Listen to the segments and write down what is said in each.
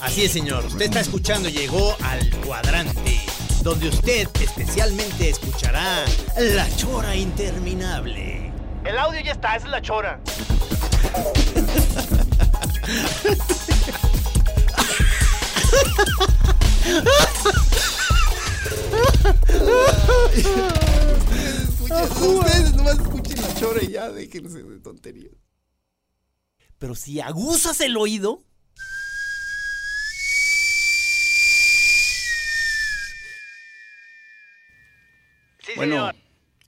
Así es, señor. Usted está escuchando, llegó al cuadrante, donde usted especialmente escuchará la chora interminable. El audio ya está, esa es la Chora. Ustedes nomás escuchen la chora y ya déjense de tonterías. Pero si aguzas el oído, Sí, Bueno, señor.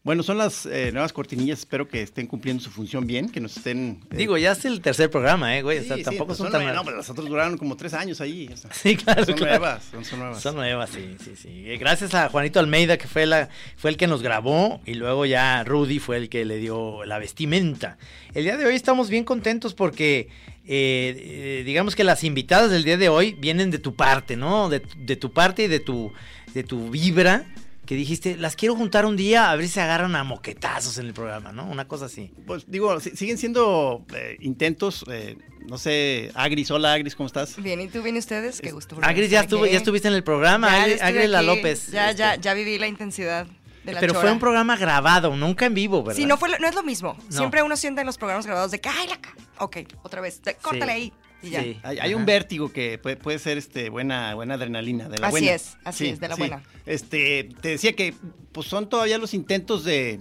Bueno, son las eh, nuevas cortinillas. Espero que estén cumpliendo su función bien, que nos estén. eh, Digo, ya es el tercer programa, ¿eh, güey? O sea, sí, sí, tampoco pues son, son tan... nueve- No, pero las otras duraron como tres años ahí. o sea, Sí, claro, Son claro. nuevas, son, son nuevas. Son nuevas, sí, sí, sí. Eh, Gracias a Juanito Almeida, que fue, la, fue el que nos grabó, y luego ya Rudy fue el que le dio la vestimenta. El día de hoy estamos bien contentos porque, eh, digamos que las invitadas del día de hoy vienen de tu parte, ¿no? De, de tu parte y de tu, de tu vibra, que dijiste, las quiero juntar un día a ver si se agarran a moquetazos en el programa, ¿no? Una cosa así. Pues digo, si- siguen siendo eh, intentos. eh, no sé, Agris, hola Agris, ¿cómo estás? Bien, ¿y tú bien ustedes? Qué gusto. Agris, ya, estuvo, ya estuviste en el programa, Ya Agri- estuve Agrila aquí. López. Ya, este, ya, ya viví la intensidad de la Pero fue un programa grabado, nunca en vivo, ¿verdad? Sí, no, fue, lo- no es lo mismo. No. Siempre uno siente en los programas grabados de que, ay, la ca-". Ok, otra vez, de- córtale ahí. Y ya. Sí. Hay, hay un vértigo que puede, puede ser este buena buena adrenalina de la Así buena. es, así es, de la buena. Este, te decía que pues son todavía los intentos de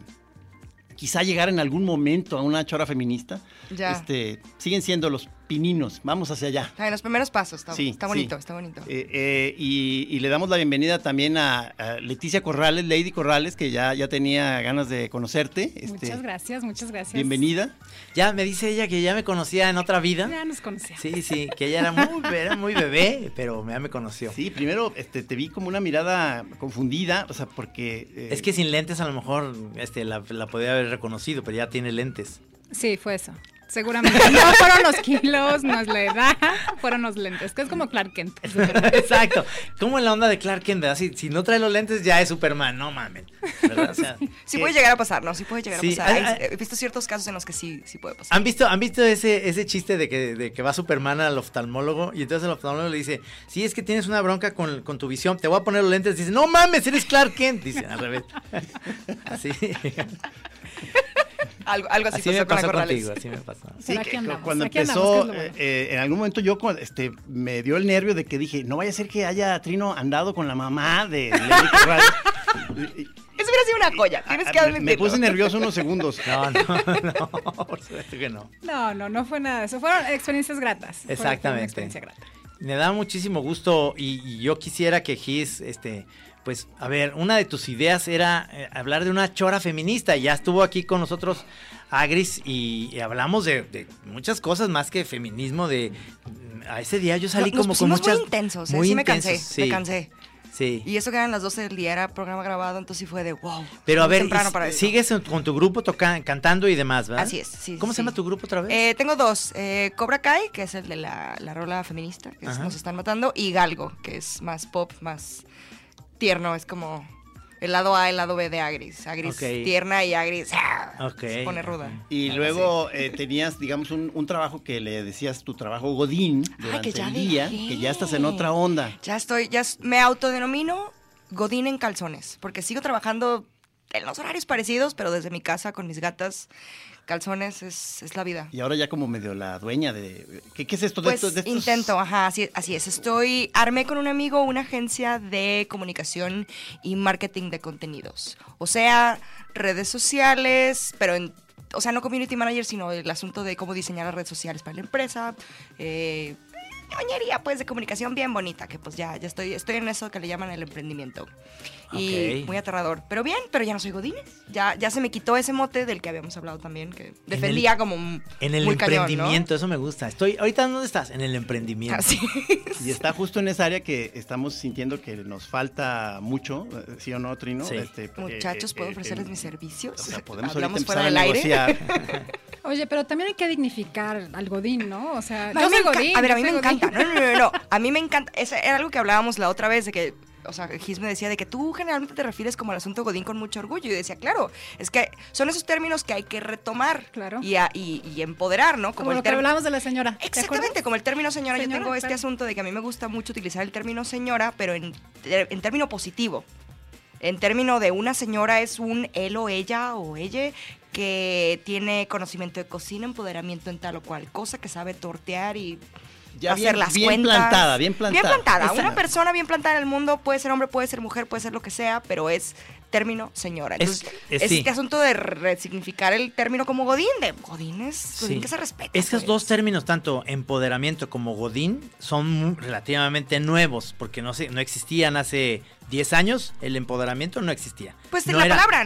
quizá llegar en algún momento a una chora feminista. Ya. Este, siguen siendo los pininos. Vamos hacia allá. Ay, los primeros pasos, está, Sí, está sí. bonito, está bonito. Eh, eh, y, y le damos la bienvenida también a, a Leticia Corrales, Lady Corrales, que ya, ya tenía ganas de conocerte. Este, Muchas gracias, muchas gracias. Bienvenida. Ya me dice ella que ya me conocía en otra vida. Ya nos conocíamos. Sí, sí, que ella era muy, era muy bebé, pero ya me conoció. Sí, primero este, te vi como una mirada confundida, o sea, porque... eh, Es que sin lentes a lo mejor este, la, la podía haber reconocido, pero ya tiene lentes. Sí, fue eso. Seguramente. No fueron los kilos, no es la edad, fueron los lentes, que es como Clark Kent. Exacto. ¿Cómo en la onda de Clark Kent? ¿verdad? Si, si no trae los lentes ya es Superman, no mames. ¿Verdad? O sea, Sí que- puede llegar a pasar, ¿no? Sí puede llegar Sí, a pasar. hay- He visto ciertos casos en los que sí, sí puede pasar. ¿Han visto, ¿Han visto ese, ese chiste de que, de que va Superman al oftalmólogo y entonces el oftalmólogo le dice, sí, es que tienes una bronca con, con tu visión, te voy a poner los lentes. Dice, no mames, eres Clark Kent. Dice, al revés. Así, Algo, algo así, así me pasó con la pasó Corrales. contigo, así me pasó. Sí, que aquí andamos, cuando aquí empezó, bueno. eh, eh, en algún momento yo este, me dio el nervio de que dije, no vaya a ser que haya Trino andado con la mamá de Lady y- Eso hubiera sido una joya, tienes que me- admitirlo. Me puse nervioso unos segundos. No, no, no, por supuesto que no. No, no, no fue nada. Eso fueron experiencias gratas. Fue- fue una Exactamente. experiencia grata. Me da muchísimo gusto y, y yo quisiera que Gis, este, pues, a ver, una de tus ideas era eh, hablar de una chora feminista. Ya estuvo aquí con nosotros Agris y, y hablamos de, de muchas cosas más que feminismo. De a ese día yo salí como con muchas muy intensos, ¿eh? muy sí me cansé, intensos, me sí, cansé. Sí. Y eso que eran las 12 del día, era programa grabado, entonces sí fue de wow. Pero a ver, para sigues con tu grupo toca- cantando y demás, ¿verdad? Así es, sí, ¿Cómo sí, se llama sí. tu grupo otra vez? Eh, tengo dos, eh, Cobra Kai, que es el de la, la rola feminista, que es. Nos están matando, y Galgo, que es más pop, más tierno, es como el lado A, el lado B de Agris. Agris tierna y Agris ¡ah! Se pone ruda. Y luego eh, tenías, digamos, un, un trabajo que le decías tu trabajo Godín durante Ah, que ya el día, dejé. que ya estás en otra onda. Ya estoy, ya me autodenomino Godín en calzones, porque sigo trabajando en los horarios parecidos, pero desde mi casa con mis gatas, calzones, es, es la vida. Y ahora ya como medio la dueña de... ¿Qué, qué es esto? de Pues estos- de estos- intento, ajá, así, así es. Estoy, armé con un amigo una agencia de comunicación y marketing de contenidos. O sea, redes sociales, pero en, o sea, no community manager, sino el asunto de cómo diseñar las redes sociales para la empresa. Eh, ñoñería, pues, de comunicación bien bonita, que pues ya, ya estoy, estoy en eso que le llaman el emprendimiento. Y muy aterrador. Pero bien, pero ya no soy Godínez. Ya, ya se me quitó ese mote del que habíamos hablado también, que defendía como un- En el muy cañón, ¿no? emprendimiento, eso me gusta. Estoy, ahorita ¿dónde estás? En el emprendimiento. Así Y está justo en esa área que estamos sintiendo que nos falta mucho, eh, ¿sí o no, Trino? Sí. Este, Muchachos, eh, ¿puedo eh, ofrecerles eh, mis servicios? O sea, podemos Hablamos fuera del aire. negociar. Oye, pero también hay que dignificar al Godín, ¿no? O sea, yo me soy Godín. A ver, a mí me Godín. Encanta. No, no, no, no. A mí me encanta. Eso era algo que hablábamos la otra vez de que. O sea, Gis me decía de que tú generalmente te refieres como al asunto Godín con mucho orgullo. Y decía, claro, es que son esos términos que hay que retomar Claro. y, a- y- y empoderar, ¿no? Como el lo que term- hablábamos de la señora. ¿te Exactamente, como el término señora, Señora, yo tengo este asunto de que a mí me gusta mucho utilizar el término señora, pero en, en término positivo. En término de una señora es un él o ella o ella que tiene conocimiento de cocina, empoderamiento en tal o cual cosa, que sabe tortear y Ya hacer bien, las bien cuentas. plantada, bien plantada. Bien plantada. Esa- Una persona bien plantada en el mundo puede ser hombre, puede ser mujer, puede ser lo que sea, pero es término señora. Es- Entonces, es- es sí. este asunto de resignificar el término como Godín, de Godín es Godín Sí. que se respeta. Estos pues. dos términos, tanto empoderamiento como godín, son relativamente nuevos, porque no, se, no existían hace 10 años, el empoderamiento no existía. Pues No la era- palabra.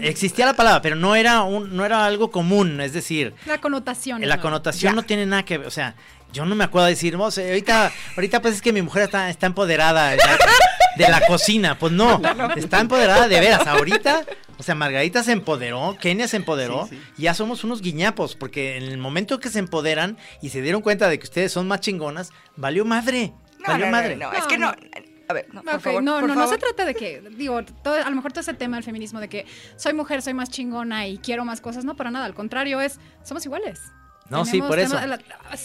Existía la palabra, pero no era, un, no era algo común, es decir, La connotación. la ¿no? connotación Ya. no tiene nada que ver, o sea, yo no me acuerdo de decir, "Vos, eh, ahorita, ahorita pues es que mi mujer está, está empoderada de la, de la cocina, pues no, está empoderada de veras, ahorita, o sea, Margarita se empoderó, Kenia se empoderó, Sí, sí. y ya somos unos guiñapos, porque en el momento que se empoderan y se dieron cuenta de que ustedes son más chingonas, valió madre, No, valió no, no, madre. no, No, es que no. no. A ver, no, por Ok, favor. no, por no, no se trata de que, digo, todo- a lo mejor todo ese tema del feminismo de que soy mujer, soy más chingona y quiero más cosas, no, para nada, al contrario, es, somos iguales. No, sí, por eso.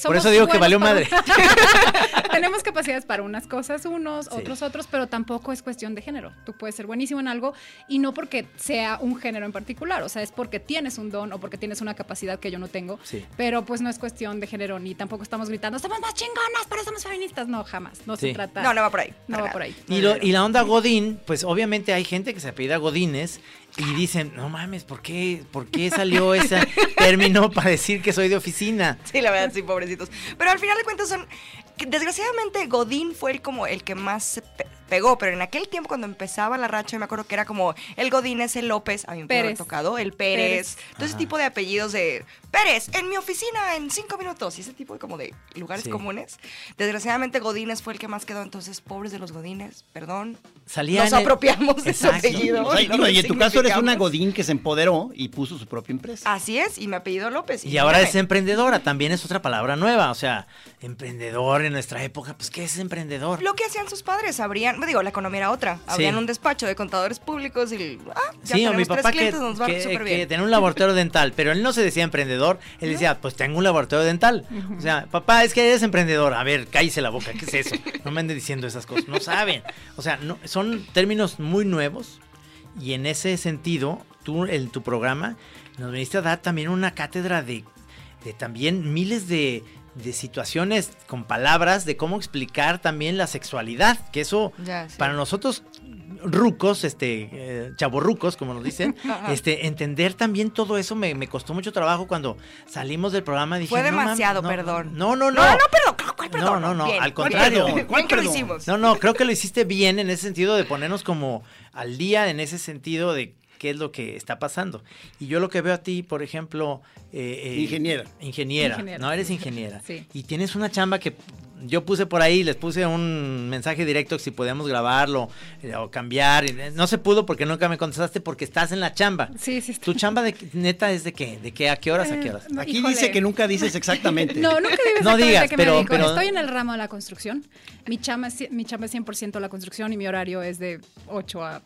Por eso digo que valió para- madre. Tenemos capacidades para unas cosas unos, Sí. otros otros, pero tampoco es cuestión de género. Tú puedes ser buenísimo en algo y no porque sea un género en particular, o sea, es porque tienes un don o porque tienes una capacidad que yo no tengo, Sí. pero pues no es cuestión de género ni tampoco estamos gritando, somos más chingonas, pero somos feministas. No, jamás, no Sí. se trata. No, no va por ahí. No va por ahí. Y, lo- y la onda Godín, pues obviamente hay gente que se apellida Godines y dicen, no mames, ¿por qué, ¿por qué salió ese término para decir que soy de oficina? Sí, la verdad, sí, pobrecitos. Pero al final de cuentas son. desgraciadamente, Godín fue el, como el que más se pegó, pero en aquel tiempo cuando empezaba la racha, yo me acuerdo que era como el Godínez, el López, a mí me Pérez. tocado, el Pérez, Pérez. todo ese tipo de apellidos de Pérez, en mi oficina en cinco minutos, y ese tipo de como de lugares Sí. comunes. Desgraciadamente, Godínez fue el que más quedó, entonces, pobres de los Godines, perdón. Salía Nos el- apropiamos de su apellido. Y en tu caso eres una godín que se empoderó y puso su propia empresa. Así es, y mi apellido López. Y ahora es emprendedora, también es otra palabra nueva. O sea, emprendedor en nuestra época, pues ¿qué es emprendedor? Lo que hacían sus padres, abrían, me digo, la economía era otra. Abrían un despacho de contadores públicos y ah, ya Sí, o mi tres papá que, clientes, nos va que- súper que bien. tenía un laboratorio dental, pero él no se decía emprendedor, él decía, pues tengo un laboratorio dental. O sea, papá, es que eres emprendedor. A ver, cállese la boca, ¿qué es eso? No me anden diciendo esas cosas, no saben. O sea, no, son términos muy nuevos y en ese sentido, tú en tu programa nos viniste a dar también una cátedra de, de también miles de, de situaciones con palabras de cómo explicar también la sexualidad, que eso Ya, sí. para nosotros rucos, este, eh, chavorrucos, como nos dicen, este, entender también todo eso me, me costó mucho trabajo cuando salimos del programa. Dije, Fue "No mames, demasiado, no, perdón. No, no, no. No, no, perdón, ¿cuál perdón? No, no, no, Bien, al contrario. ¿Cuál lo hicimos. No, no, creo que lo hiciste bien en ese sentido de ponernos como al día en ese sentido de qué es lo que está pasando. Y yo lo que veo a ti, por ejemplo... eh, eh, Ingeniera. Ingeniera. Ingeniera. No, eres ingeniera. Sí. Y tienes una chamba que yo puse por ahí, les puse un mensaje directo si podíamos grabarlo eh, o cambiar. eh, No se pudo porque nunca me contestaste porque estás en la chamba. Sí, sí. ¿Tu chamba de neta es de qué? ¿De qué? ¿A qué horas? ¿A qué horas? Eh, no, Aquí híjole. dice que nunca dices exactamente. No, nunca digo No exactamente digas, a qué me pero- pero- Estoy en el ramo de la construcción. Mi chamba, es, mi chamba es 100% la construcción y mi horario es de 8 a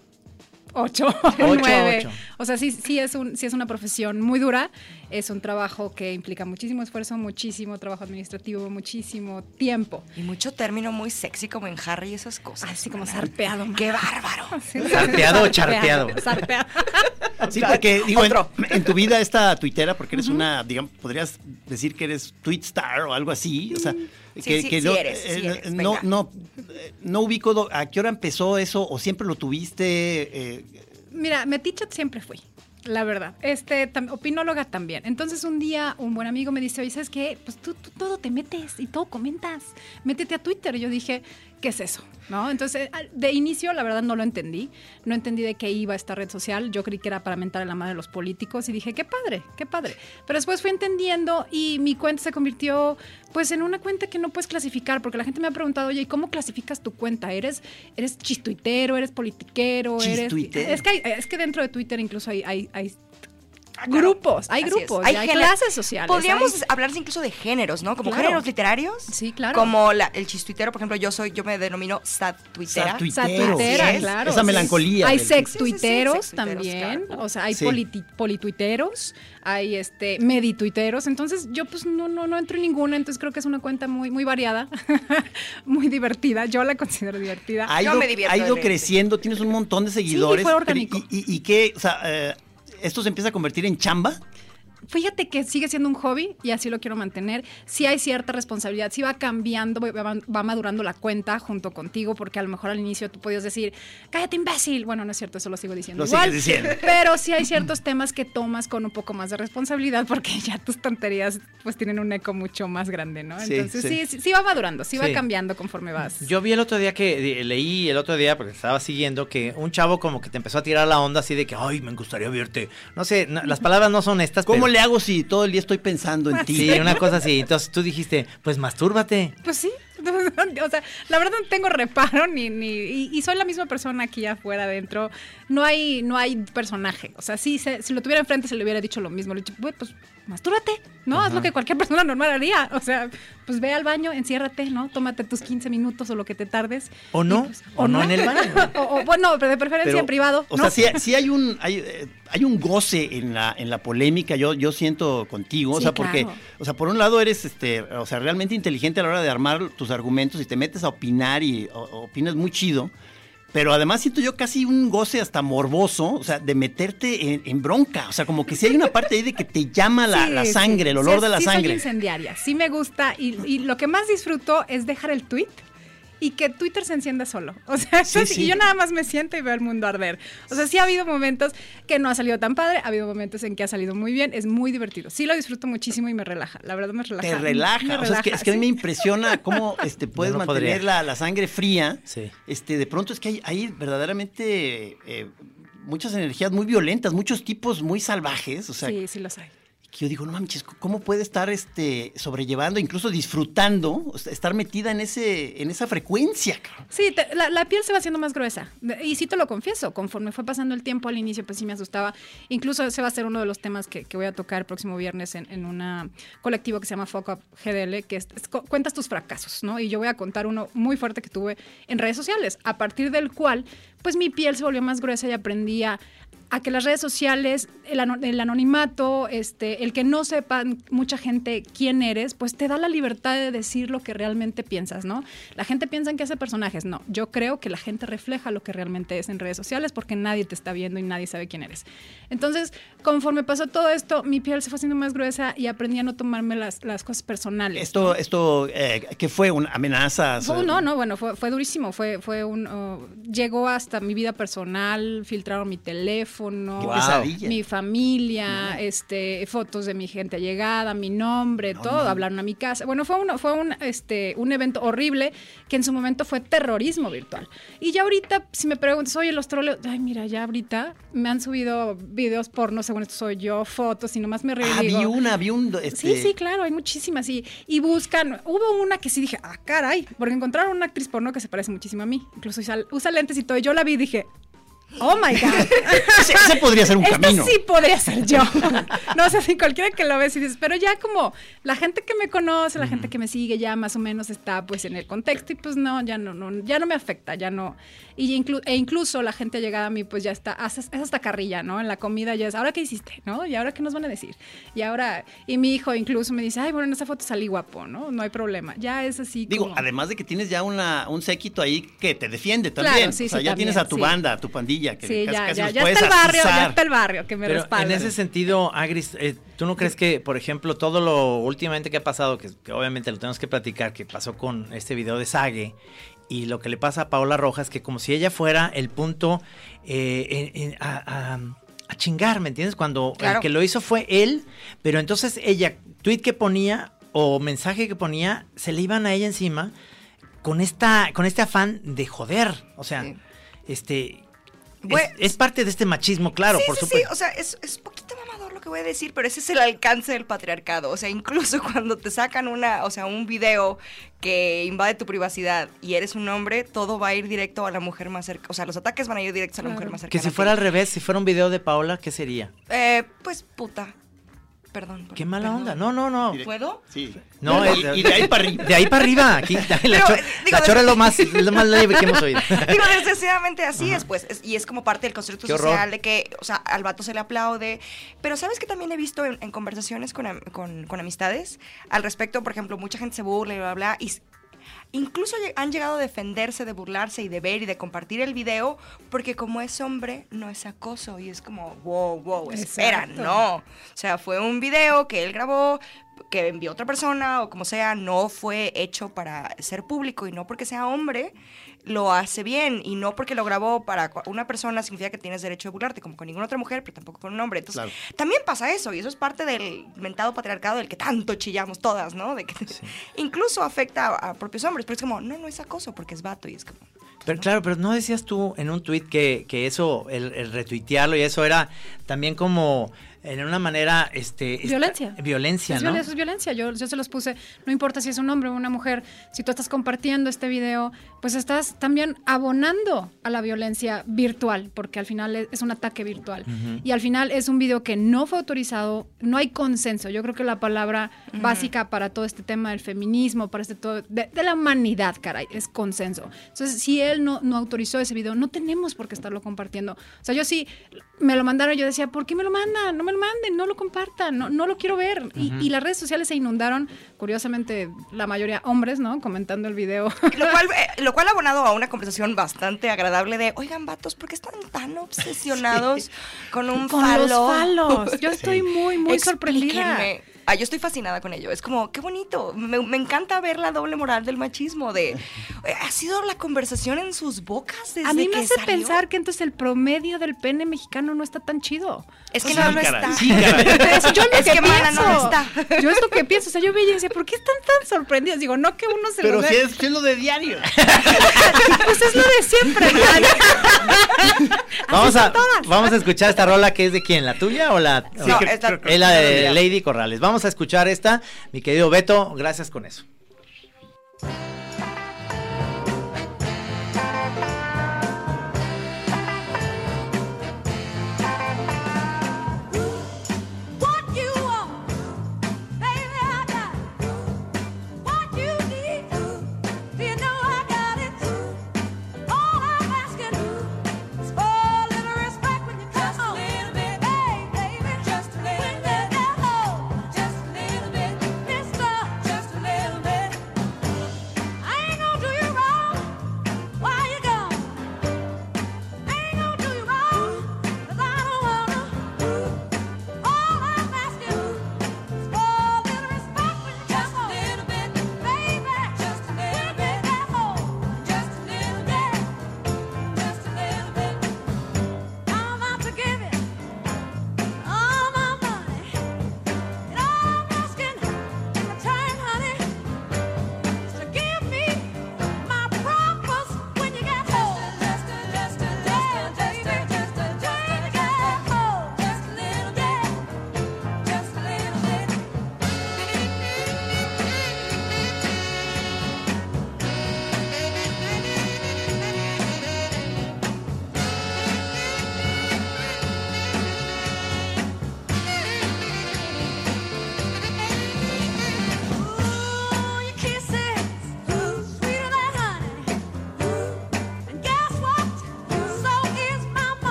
ocho, Ocho, nueve. ocho. O sea, sí, sí, es un, sí es una profesión muy dura, es un trabajo que implica muchísimo esfuerzo, muchísimo trabajo administrativo, muchísimo tiempo. Y mucho término muy sexy como en Harry y esas cosas. Así como mana. zarpeado. ¡Qué bárbaro! ¿Zarpeado o charpeado? Zarpeado. Sí, porque digo, en, en tu vida esta tuitera, porque eres una, digamos, podrías decir que eres tweet star o algo así, o sea, Sí, que, sí, que sí no, eres, sí eh, eres, no, no, eh, no ubico do- a qué hora empezó eso o siempre lo tuviste. eh, Mira, metiche siempre fui. La verdad, este, tam- opinóloga también. Entonces un día un buen amigo me dice, oye, ¿sabes qué? Pues tú, tú todo te metes y todo comentas. Métete a Twitter. Y yo dije, ¿qué es eso? ¿No? Entonces, de inicio, la verdad, no lo entendí. No entendí de qué iba esta red social. Yo creí que era para mentar en la madre de los políticos y dije, qué padre, qué padre. Pero después fui entendiendo y mi cuenta se convirtió, pues, en una cuenta que no puedes clasificar, porque la gente me ha preguntado, oye, ¿y cómo clasificas tu cuenta? ¿Eres, eres chistuitero, eres politiquero, eres... Es que, hay- es que dentro de Twitter incluso hay, hay, hay grupos, hay Así grupos, hay, género- clases sociales. Podríamos hay- hablar incluso de géneros, ¿no? Como Claro. géneros literarios. Sí, claro. Como la- el chistuitero, por ejemplo, yo soy, yo me denomino sad tuitera. Sad tuitera, sí. claro. Esa sí. melancolía Hay sex Sí, sí, sí, sextuiteros, también. claro. O sea, hay Sí. polituiteros, hay este medituiteros. Entonces, yo pues no, no, no entro en ninguna. Entonces creo que es una cuenta muy, muy variada, muy divertida. Yo la considero divertida. ha Yo ido, me divierto ha ido en- creciendo, tienes un montón de seguidores. fue pero orgánico. ¿Y, y, y qué? O sea, eh, ¿esto se empieza a convertir en chamba? Fíjate que sigue siendo un hobby y así lo quiero mantener. Sí hay cierta responsabilidad, sí va cambiando, va, madurando la cuenta junto contigo, porque a lo mejor al inicio tú podías decir, cállate imbécil. Bueno, no es cierto, eso lo sigo diciendo. Lo igual, sigues diciendo. Pero sí hay ciertos temas que tomas con un poco más de responsabilidad, porque ya tus tonterías pues tienen un eco mucho más grande, ¿no? Sí, Entonces sí. sí, sí, sí va madurando, sí, va Sí. cambiando conforme vas. Yo vi el otro día que leí el otro día porque estaba siguiendo que un chavo como que te empezó a tirar la onda así de que ay me gustaría verte no sé no- las palabras no son estas ¿Cómo pero- le hago si todo el día estoy pensando en ti? sí una cosa así entonces tú dijiste pues mastúrbate Pues sí. O sea, la verdad no tengo reparo ni, ni y, y soy la misma persona aquí afuera adentro. No hay, no hay personaje. O sea, sí, se- si lo tuviera enfrente se le hubiera dicho lo mismo. Le he dicho, "Güey, pues mastúrate, ¿no? Haz lo que cualquier persona normal haría. O sea, pues ve al baño, enciérrate, ¿no? Tómate tus 15 minutos o lo que te tardes. O no, pues, o no en el baño. o, o, bueno, pero de preferencia Pero, en privado. O ¿no? sea, sí, sí hay un hay, hay un goce en la en la polémica. Yo yo siento contigo, o sea, porque o sea, por un lado eres este, o sea, realmente inteligente a la hora de armar tus argumentos y te metes a opinar y opinas muy chido. Pero además siento yo casi un goce hasta morboso, o sea, de meterte en, en bronca. O sea, como que si hay una parte ahí de que te llama la, Sí, la sí. sangre, el olor de la Soy sangre. incendiaria, sí me gusta y, y lo que más disfruto es dejar el tweet y que Twitter se encienda solo. O sea, Sí, sí. y yo nada más me siento y veo el mundo arder. O sea, sí ha habido momentos que no ha salido tan padre, ha habido momentos en que ha salido muy bien, es muy divertido. Sí lo disfruto muchísimo y me relaja. La verdad me relaja. Te me relaja. O sea, es que, es que a mí me impresiona cómo este, puedes no mantener la, la sangre fría. Sí. Este, de pronto es que hay, hay verdaderamente eh, muchas energías muy violentas, muchos tipos muy salvajes. O sea, Sí, sí los hay. Yo digo, no mames, ¿cómo puede estar este, sobrellevando, incluso disfrutando, estar metida en, ese, en esa frecuencia? Sí, la, piel se va haciendo más gruesa. Y sí te lo confieso, conforme fue pasando el tiempo al inicio, pues sí me asustaba. Incluso ese va a ser uno de los temas que, voy a tocar el próximo viernes en, en un colectivo que se llama Fuck GDL, que es, es cu- cuentas tus fracasos, ¿no? Y yo voy a contar uno muy fuerte que tuve en redes sociales, a partir del cual, pues mi piel se volvió más gruesa y aprendí a a que las redes sociales, el, ano- el anonimato, este, el que no sepan mucha gente quién eres, pues te da la libertad de decir lo que realmente piensas, ¿no? La gente piensa en que hace personajes, no. Yo creo que la gente refleja lo que realmente es en redes sociales porque nadie te está viendo y nadie sabe quién eres. Entonces, conforme pasó todo esto, mi piel se fue haciendo más gruesa y aprendí a no tomarme las, las cosas personales. Esto, esto eh, ¿qué fue? ¿Una? Fue- no, no, bueno, fue, fue durísimo. Fue, fue un. oh, llegó hasta mi vida personal, filtraron mi teléfono, Mi familia, este, fotos de mi gente allegada, mi nombre, todo. Hablaron a mi casa. Bueno, fue un, fue un, este, un evento horrible que en su momento fue terrorismo virtual. Y ya ahorita, si me preguntas, oye, los troles, ay, mira, ya ahorita me han subido videos porno, según esto soy yo, fotos, y nomás me y Ah, vi una, vi un... Este, Sí, sí, claro, hay muchísimas. Y, y buscan. Hubo una que sí dije, ah, caray, porque encontraron una actriz porno que se parece muchísimo a mí. Incluso usa, usa lentes y todo. Y yo la vi y dije, Oh my God. Ese, ese podría ser un Este camino. sí podría ser yo. no sé si cualquiera que lo ves y dices, pero ya como la gente que me conoce, la gente que me sigue ya más o menos está pues en el contexto y pues no, ya no, no ya no me afecta, ya no. Y inclu- e incluso la gente llegada a mí pues ya está, es hasta carrilla, ¿no? En la comida ya es, ¿ahora qué hiciste? ¿No? ¿Y ahora qué nos van a decir? Y ahora, y mi hijo incluso me dice, ay, bueno, en esa foto salí guapo, ¿no? No hay problema. Ya es así Digo, como- además de que tienes ya una, un séquito ahí que te defiende Claro, también. sí, o sea, sí, ya también, tienes a tu sí. banda, a tu pandilla, que Sí, casi, ya, casi ya, los ya puedes está el barrio, ya está el barrio que me Pero respalda. en ese sentido, Agris, eh, ¿tú no crees que, por ejemplo, todo lo últimamente que ha pasado, que, que obviamente lo tenemos que platicar, que pasó con este video de Sage y lo que le pasa a Paola Rojas, que como si ella fuera el punto eh, en- en- a, a- a chingar, ¿me entiendes? Cuando Claro. el que lo hizo fue él, pero entonces ella, tweet que ponía o mensaje que ponía, se le iban a ella encima con esta, con este afán de joder. O sea, Sí. este. Es, es parte de este machismo, claro, sí, por sí, supuesto. Sí, o sea, es, es poquito mamador lo que voy a decir, pero ese es el alcance del patriarcado. O sea, incluso cuando te sacan una, o sea, un video que invade tu privacidad y eres un hombre, todo va a ir directo a la mujer más cerca. O sea, los ataques van a ir directos a la Claro. mujer más cerca. Que si fuera al revés, si fuera un video de Paola, ¿qué sería? Eh, pues puta. Perdón. Qué mala perdón. onda. No, no, no. ¿Puedo? Sí. No, y, es- y de ahí para arriba. De ahí para arriba. Aquí, la, Pero, cho- eh, digo, la chora es lo más, lo más leve que hemos oído. Digo, desgraciadamente así es, pues, es- y es como parte del constructo social de que, o sea, al vato se le aplaude, pero ¿sabes que también he visto en, en conversaciones con, con- con amistades al respecto? Por ejemplo, mucha gente se burla y bla, bla, bla, y incluso han llegado a defenderse, de burlarse y de ver y de compartir el video, porque como es hombre, no es acoso, y es como, wow, wow, espera, Exacto. no. O sea, fue un video que él grabó, que envió otra persona o como sea, no fue hecho para ser público y no porque sea hombre lo hace bien y no porque lo grabó para una persona significa que tienes derecho de burlarte como con ninguna otra mujer, pero tampoco con un hombre. Entonces, Claro. también pasa eso y eso es parte del mentado patriarcado del que tanto chillamos todas, ¿no? De que incluso afecta a, a propios hombres, pero es como, no, no es acoso porque es vato y es como... Pero claro, pero no decías tú en un tweet que, que eso, el, el retuitearlo y eso era también como en una manera, este... esta- Violencia. Violencia, Es ¿no? violencia, eso es violencia. Yo, yo se los puse, no importa si es un hombre o una mujer, si tú estás compartiendo este video, pues estás también abonando a la violencia virtual, porque al final es, es un ataque virtual. Y al final es un video que no fue autorizado, no hay consenso. Yo creo que la palabra básica para todo este tema del feminismo, para este todo, de, de la humanidad, caray, es consenso. Entonces, si él no, no autorizó ese video, no tenemos por qué estarlo compartiendo. O sea, yo sí, me lo mandaron, yo decía, ¿por qué me lo mandan? No me lo manden, no lo compartan, no, no lo quiero ver. y, y las redes sociales se inundaron, curiosamente, la mayoría hombres, ¿no? Comentando el video. Lo cual, eh, lo cual ha abonado a una conversación bastante agradable de, oigan, vatos, ¿por qué están tan obsesionados con un Con falo? los falos. Yo estoy muy, muy sorprendida. Ah, yo estoy fascinada con ello. Es como, qué bonito. Me, me encanta ver la doble moral del machismo. De, eh, ha sido la conversación en sus bocas desde A mí me que hace salió? pensar que entonces el promedio del pene mexicano no está tan chido. Es que O sea, no lo caray, está. sí, caray. Es, yo lo Es que, que, mana, pienso. no lo está. Yo es lo que pienso. O sea, yo veía y decía, ¿por qué están tan sorprendidos? Digo, no que uno se Pero lo si ve. es, si es lo de diario. Pues es lo de siempre. Vamos a, vamos a escuchar esta rola que es de quién, ¿la tuya o la...? No, es la- es la de Lady Corrales. Vamos a escuchar esta, mi querido Beto, gracias con eso.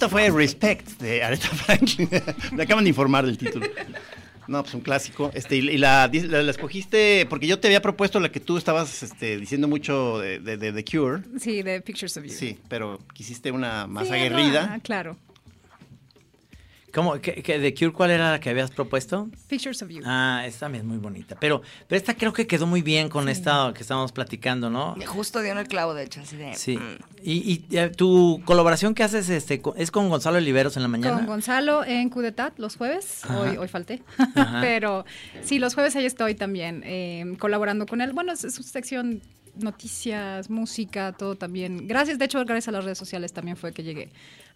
Esta fue Respect de Aretha Franklin. Me acaban de informar del título. No, pues un clásico. Este, y la, la- la escogiste porque yo te había propuesto la que tú estabas este, diciendo mucho de, The Cure. Sí, de Pictures of You. Sí, pero quisiste una más Sí, aguerrida. no, claro. ¿Cómo? ¿Qué, qué- de Cure cuál era la que habías propuesto? Pictures of You. Ah, esta también es muy bonita. Pero, pero esta creo que quedó muy bien con esta que estábamos platicando, ¿no? Justo dio en el clavo, de hecho, así de... Sí. mm. Y, y, eh, tu colaboración que haces este, es con Gonzalo Oliveros en la mañana. Con Gonzalo en Cudetat los jueves. Ajá. Hoy, hoy falté. Ajá. Pero sí, los jueves ahí estoy también eh, colaborando con él. Bueno, es, es su sección noticias, música, todo también. Gracias, de hecho, gracias a las redes sociales también fue que llegué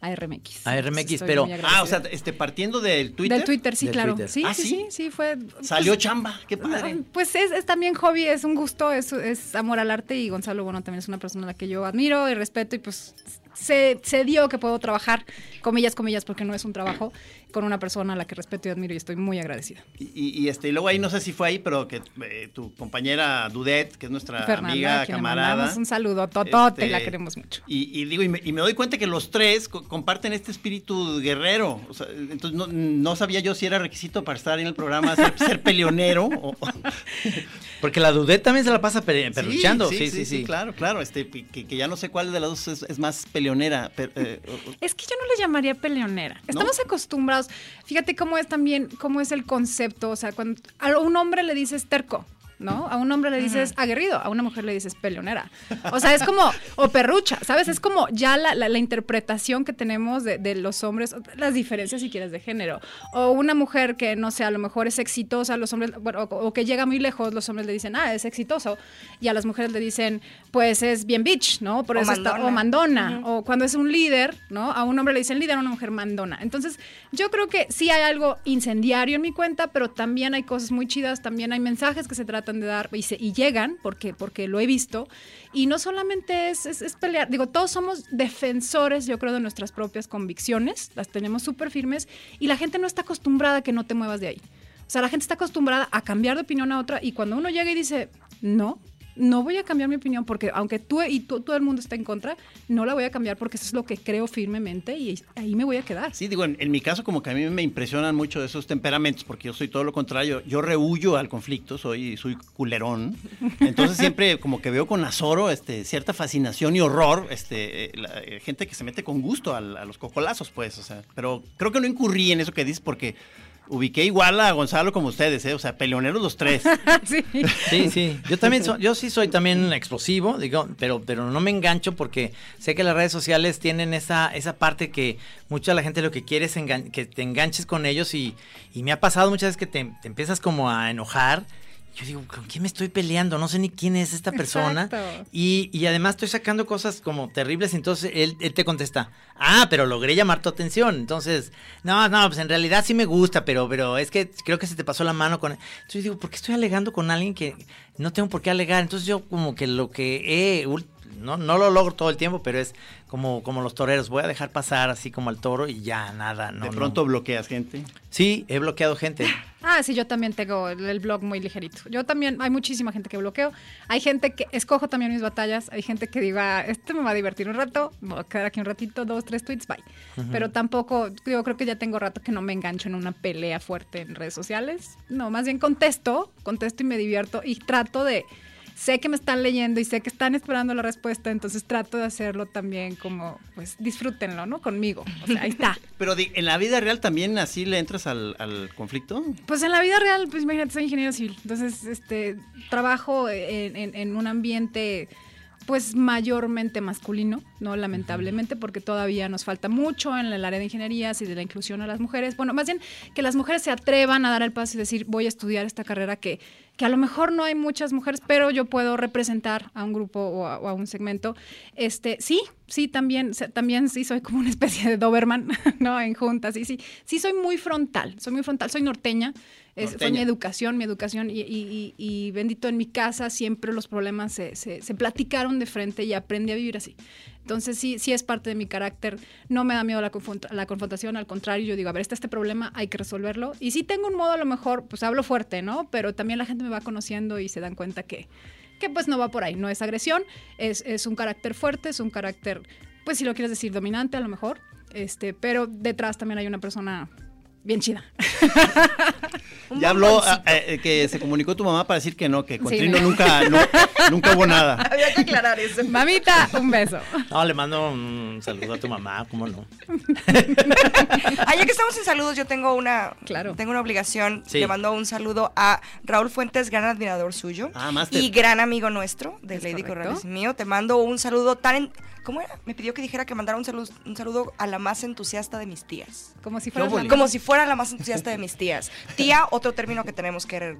a RMX. A RMX, Estoy pero- Ah, o sea, este, partiendo del Twitter. Del Twitter, sí, Del claro. Twitter. Sí, Ah, sí, ¿sí? sí, sí, fue. Salió pues, chamba, qué padre. Pues es, es también hobby, es un gusto, es, es amor al arte y Gonzalo, bueno, también es una persona a la que yo admiro y respeto y pues se, se dio que puedo trabajar, comillas, comillas, porque no es un trabajo, con una persona a la que respeto y admiro y estoy muy agradecida. Y, y- y, este, y luego ahí no sé si fue ahí, pero que eh, tu compañera Dudet, que es nuestra Fernanda, amiga, camarada. mandamos un saludo, totote, este, la queremos mucho. Y, y digo, y me, y me doy cuenta que los tres co- comparten este espíritu guerrero. O sea, entonces no, no sabía yo si era requisito para estar en el programa ser, ser peleonero. o- Porque la Dudet también se la pasa pe- perruchando. Sí, sí, sí, claro, claro. Este, que, que ya no sé cuál de las dos es, es más peleonera. pero, eh, o- o- Es que yo no le llamaría peleonera. Estamos acostumbrados. Fíjate cómo es también, cómo es el concepto. O sea, cuando a un hombre le dices terco, ¿no? A un hombre le dices aguerrido, a una mujer le dices peleonera. O sea, es como, o perrucha, ¿sabes? Es como ya la, la- la interpretación que tenemos de, de los hombres, las diferencias, si quieres, de género. O una mujer que, no sé, a lo mejor es exitosa, los hombres, bueno, o, o que llega muy lejos, los hombres le dicen, ah, es exitoso. Y a las mujeres le dicen, pues es bien bitch, ¿no? Por O eso está, o mandona. mandona. O cuando es un líder, ¿no? A un hombre le dicen líder, a una mujer mandona. Entonces, yo creo que sí hay algo incendiario en mi cuenta, pero también hay cosas muy chidas, también hay mensajes que se tratan de dar y, llegan, porque, porque lo he visto. Y no solamente es, es- es pelear, digo, todos somos defensores, yo creo, de nuestras propias convicciones, las tenemos súper firmes, y la gente no está acostumbrada a que no te muevas de ahí. O sea, la gente está acostumbrada a cambiar de opinión a otra, y cuando uno llega y dice, no, no voy a cambiar mi opinión porque aunque tú y todo el mundo está en contra, no la voy a cambiar porque eso es lo que creo firmemente y ahí me voy a quedar. Sí, digo, en, mi caso como que a mí me impresionan mucho esos temperamentos porque yo soy todo lo contrario. Yo rehuyo al conflicto, soy, soy culerón. Entonces siempre como que veo con azoro este, cierta fascinación y horror, este, eh, eh, gente que se mete con gusto al- a, los cocolazos, pues. O sea, pero creo que no incurrí en eso que dices porque ubiqué igual a Gonzalo como ustedes, ¿eh? O sea, peleoneros los tres. sí. Sí, sí. Yo también so- yo sí soy también explosivo, digo, pero, pero no me engancho porque sé que las redes sociales tienen esa, esa parte que mucha la gente lo que quiere es que te enganches con ellos y, y me ha pasado muchas veces que te, te empiezas como a enojar. Yo digo, ¿con quién me estoy peleando? No sé ni quién es esta persona. Y, y además estoy sacando cosas como terribles, entonces él, él te contesta, ah, pero logré llamar tu atención. Entonces, no, no, pues en realidad sí me gusta, pero, pero es que creo que se te pasó la mano con... Entonces yo digo, ¿por qué estoy alegando con alguien que no tengo por qué alegar? Entonces yo como que lo que he... No, no lo logro todo el tiempo, pero es como, como los toreros. Voy a dejar pasar así como al toro y ya, nada. No, de no. pronto bloqueas gente. Sí, he bloqueado gente. Ah, sí, yo también tengo el, el blog muy ligerito. Yo también, hay muchísima gente que bloqueo. Hay gente que escojo también mis batallas. Hay gente que diga, este me va a divertir un rato, me voy a quedar aquí un ratito, dos, tres tweets, bye. Pero tampoco, yo creo que ya tengo rato que no me engancho en una pelea fuerte en redes sociales. No, más bien contesto, contesto y me divierto y trato de. Sé que me están leyendo y sé que están esperando la respuesta, entonces trato de hacerlo también como, pues disfrútenlo, ¿no? Conmigo. O sea, ahí está. Pero en la vida real también así le entras al, al conflicto. Pues en la vida real, pues imagínate, soy ingeniero civil. Entonces, este, trabajo en, en- en un ambiente, pues mayormente masculino, ¿no? Lamentablemente, porque todavía nos falta mucho en el área de ingenierías y de la inclusión a las mujeres. Bueno, más bien que las mujeres se atrevan a dar el paso y decir, voy a estudiar esta carrera que, que a lo mejor no hay muchas mujeres, pero yo puedo representar a un grupo o a, o a un segmento. Este, sí, sí, también, también sí soy como una especie de Doberman, ¿no? En juntas, sí, sí. Sí soy muy frontal, soy muy frontal, soy norteña. Es, fue mi educación, mi educación y, y- y- y bendito en mi casa siempre los problemas se, se- se platicaron de frente y aprendí a vivir así. Entonces sí, sí es parte de mi carácter. No me da miedo la, confronta- la confrontación, al contrario, yo digo, a ver, está este problema, hay que resolverlo. Y sí tengo un modo, a lo mejor, pues hablo fuerte, ¿no? Pero también la gente me va conociendo y se dan cuenta que, que pues no va por ahí, no es agresión, es, es un carácter fuerte, es un carácter, pues si lo quieres decir, dominante a lo mejor. Este, pero detrás también hay una persona bien chida. Ya habló, ah, eh, que se comunicó tu mamá para decir que no, que con Sí, Trino nunca, no- nunca hubo nada. Había que aclarar eso. Mamita, un beso. No, le mando un saludo a tu mamá, ¿cómo no? Ah, ya que estamos en saludos, yo tengo una, Claro. tengo una obligación. Sí. Le mando un saludo a Raúl Fuentes, gran admirador suyo. Ah. Y gran amigo nuestro de Lady. Corrales mío. Te mando un saludo tan... en- ¿Cómo era? Me pidió que dijera que mandara un saludo, un saludo a la más entusiasta de mis tías. Como si fuera? Como si fuera la más entusiasta de mis tías. Tía, otro término que tenemos que re-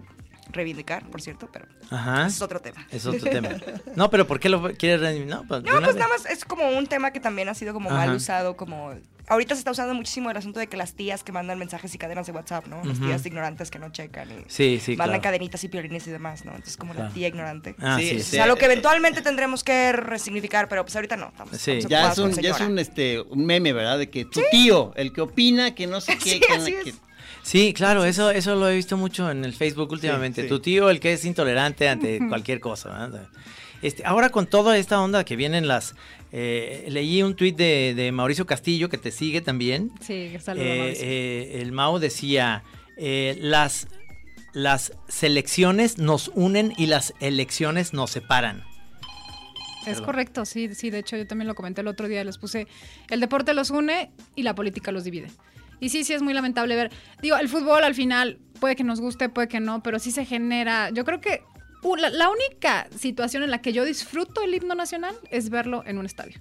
reivindicar, por cierto, pero Ajá. es otro tema. Es otro tema. No, pero ¿por qué lo quieres re- No, pues, No, pues nada más es como un tema que también ha sido como Ajá. mal usado, como... Ahorita se está usando muchísimo el asunto de que las tías que mandan mensajes y cadenas de WhatsApp, ¿no? Las tías ignorantes que no checan y Sí, sí, mandan claro. cadenitas y piolines y demás, ¿no? Entonces como Claro. la tía ignorante. Ah, Sí, sí, sí. sí. Es algo que eventualmente tendremos que resignificar, pero pues ahorita no. Estamos, Sí. estamos Ya es un, ya es un, este, un meme, ¿verdad? De que tu tío, el que opina que no sé qué. Sí, que- así que- es. Sí, claro, eso, eso lo he visto mucho en el Facebook últimamente. sí. Tu tío, el que es intolerante ante cualquier cosa. ¿verdad? Este, ahora con toda esta onda que vienen las... eh, leí un tuit de, de Mauricio Castillo, que te sigue también. Sí, saludo, Eh, eh, el Mao decía, eh, las, las selecciones nos unen y las elecciones nos separan. Es correcto, sí, sí, de hecho yo también lo comenté el otro día, les puse, el deporte los une y la política los divide. Y sí, sí es muy lamentable ver, digo, el fútbol al final puede que nos guste, puede que no, pero sí se genera, yo creo que la, la única situación en la que yo disfruto el himno nacional es verlo en un estadio.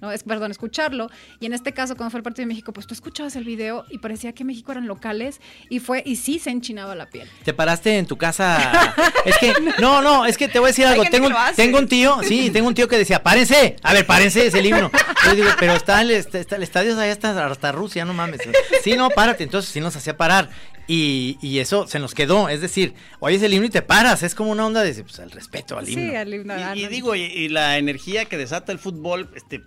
¿no? Es, perdón, escucharlo. Y en este caso, cuando fue el partido de México, pues tú escuchabas el video y parecía que México eran locales y fue, y sí se enchinaba la piel. Te paraste en tu casa. Es que, no, no, es que te voy a decir algo. Tengo, un- tengo un tío, sí, tengo un tío que decía, párense. A ver, párense, es el himno. Yo digo, pero está el, está, está el estadio allá hasta, hasta Rusia, no mames. Sí, no, párate. Entonces sí nos hacía parar. Y, y eso se nos quedó. Es decir, oyes el himno y te paras. Es como una onda de pues, el respeto al himno. Sí, al himno. Y, y digo, y, y la energía que desata el fútbol, este,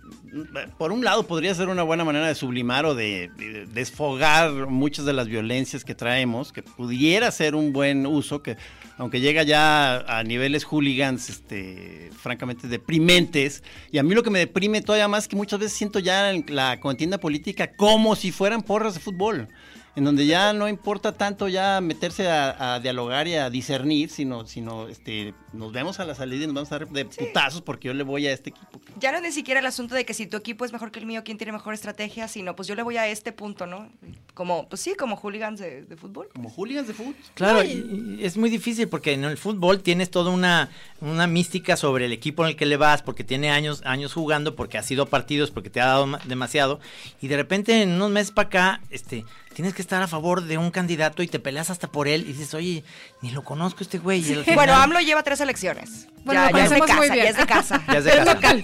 por un lado podría ser una buena manera de sublimar o de, de desfogar muchas de las violencias que traemos, que pudiera ser un buen uso, que aunque llega ya a niveles hooligans, este, francamente deprimentes, y a mí lo que me deprime todavía más es que muchas veces siento ya en la contienda política como si fueran porras de fútbol en donde ya no importa tanto ya meterse a, a dialogar y a discernir, sino, sino este, nos vemos a la salida y nos vamos a dar de putazos porque yo le voy a este equipo. Ya no es ni siquiera el asunto de que si tu equipo es mejor que el mío, quién tiene mejor estrategia, sino pues yo le voy a este punto, ¿no? Como, pues sí, como hooligans de, de fútbol. Como hooligans de fútbol. Claro, y- y es muy difícil porque en el fútbol tienes toda una, una mística sobre el equipo en el que le vas, porque tiene años, años jugando, porque ha sido partidos, porque te ha dado ma- demasiado, y de repente en unos meses para acá, este, tienes que estar a favor de un candidato y te peleas hasta por él y dices, oye, ni lo conozco este güey. y final- Bueno, AMLO lleva tres elecciones. Bueno, ya, lo ya es de casa, muy bien. ya es de casa. Ya es de casa.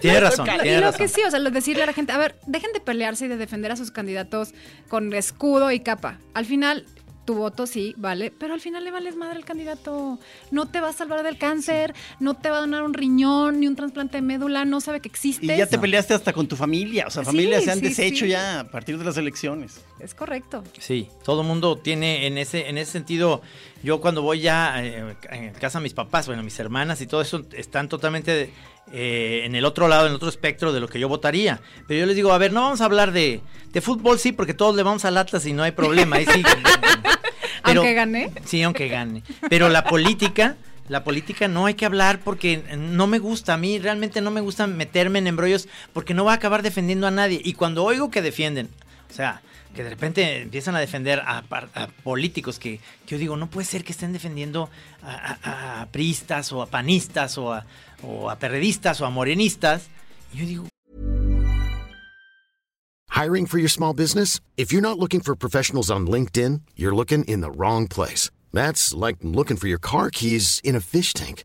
Tienes razón, Y tienes lo razón. que sí, o sea, lo- decirle a la gente, a ver, dejen de pelearse y de defender a sus candidatos con escudo y capa. Al final, tu voto sí, vale, pero al final le vales madre al candidato. No te va a salvar del cáncer, no te va a donar un riñón, ni un trasplante de médula, no sabe que existe. Y ya te peleaste hasta con tu familia, o sea, Sí, familias se han sí, deshecho sí. ya a partir de las elecciones. Es correcto. Sí, todo el mundo tiene en ese en ese sentido. Yo cuando voy ya eh, en casa de mis papás, bueno, mis hermanas y todo eso están totalmente eh, en el otro lado, en el otro espectro de lo que yo votaría. Pero yo les digo, a ver, no vamos a hablar de, de fútbol, sí, porque todos le vamos al Atlas y no hay problema. Ahí sí. Pero- Aunque gané. Sí, aunque gane. Pero la política, la política no hay que hablar porque no me gusta. A mí realmente no me gusta meterme en embrollos porque no va a acabar defendiendo a nadie. Y cuando oigo que defienden, o sea, que de repente empiezan a defender a, par- a políticos que, que yo digo, no puede ser que estén defendiendo a, a- a priistas o a panistas o a, o a perredistas o a morenistas. Y yo digo, Hiring for your small business? If you're not looking for professionals on LinkedIn, you're looking in the wrong place. That's like looking for your car keys in a fish tank.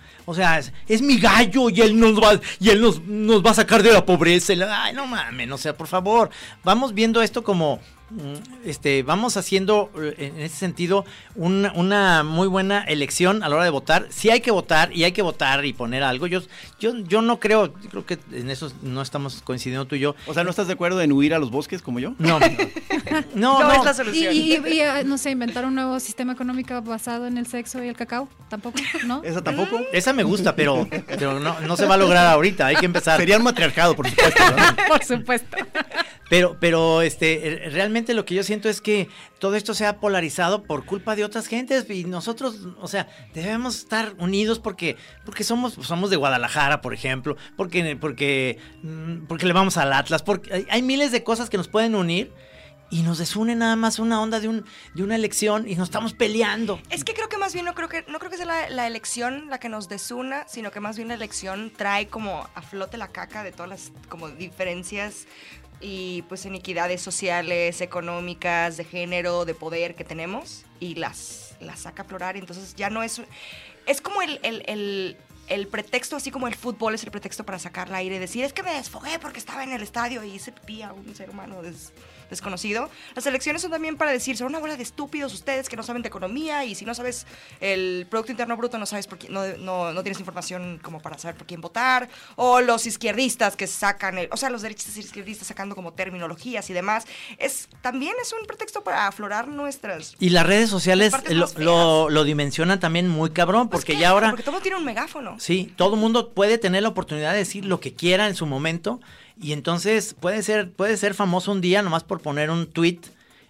o sea, es, mi gallo y él nos va, y él nos, nos va a sacar de la pobreza. Ay, no mames, o sea, por favor, vamos viendo esto como, este, vamos haciendo eh, en ese sentido una, una muy buena elección a la hora de votar. Sí hay que votar y hay que votar y poner algo. Yo, yo, yo no creo, creo que en eso no estamos coincidiendo tú y yo. O sea, ¿no estás de acuerdo en huir a los bosques como yo? No, no, No, no. es la Y, solución. y- y, eh, no sé, inventar un nuevo sistema económico basado en el sexo y el cacao, tampoco, ¿no? ¿Esa tampoco? Esa me gusta, pero, pero no, no se va a lograr ahorita. Hay que empezar. Sería un matriarcado, por supuesto. ¿no? Por supuesto. Pero, pero este, eh, realmente lo que yo siento es que todo esto se ha polarizado por culpa de otras gentes y nosotros, o sea, debemos estar unidos porque, porque somos, somos de Guadalajara, por ejemplo, porque, porque, mm, porque le vamos al Atlas, porque hay, miles de cosas que nos pueden unir y nos desune nada más una onda de un, de una elección y nos estamos peleando. Es que creo que más bien no creo que no creo que sea la, la elección la que nos desuna, sino que más bien la elección trae como a flote la caca de todas las como diferencias y pues inequidades sociales, económicas, de género, de poder que tenemos y las, las saca a florar. Entonces ya no es... Es como el, el- el- pretexto, así como el fútbol es el pretexto para sacar el aire y decir, es que me desfogué porque estaba en el estadio y hice pipí un ser humano des- desconocido. Las elecciones son también para decir, son una bola de estúpidos ustedes que no saben de economía y si no sabes el Producto Interno Bruto no sabes por quién, no, no, no tienes información como para saber por quién votar. O los izquierdistas que sacan, el- o sea, los derechistas y izquierdistas sacando como terminologías y demás. Es, también es un pretexto para aflorar nuestras... Y las redes sociales lo, lo, lo dimensionan también muy cabrón, Pues porque ya ahora... Porque todo tiene un megáfono. Sí, todo el mundo puede tener la oportunidad de decir lo que quiera en su momento y entonces puede ser, puede ser famoso un día nomás por poner un tweet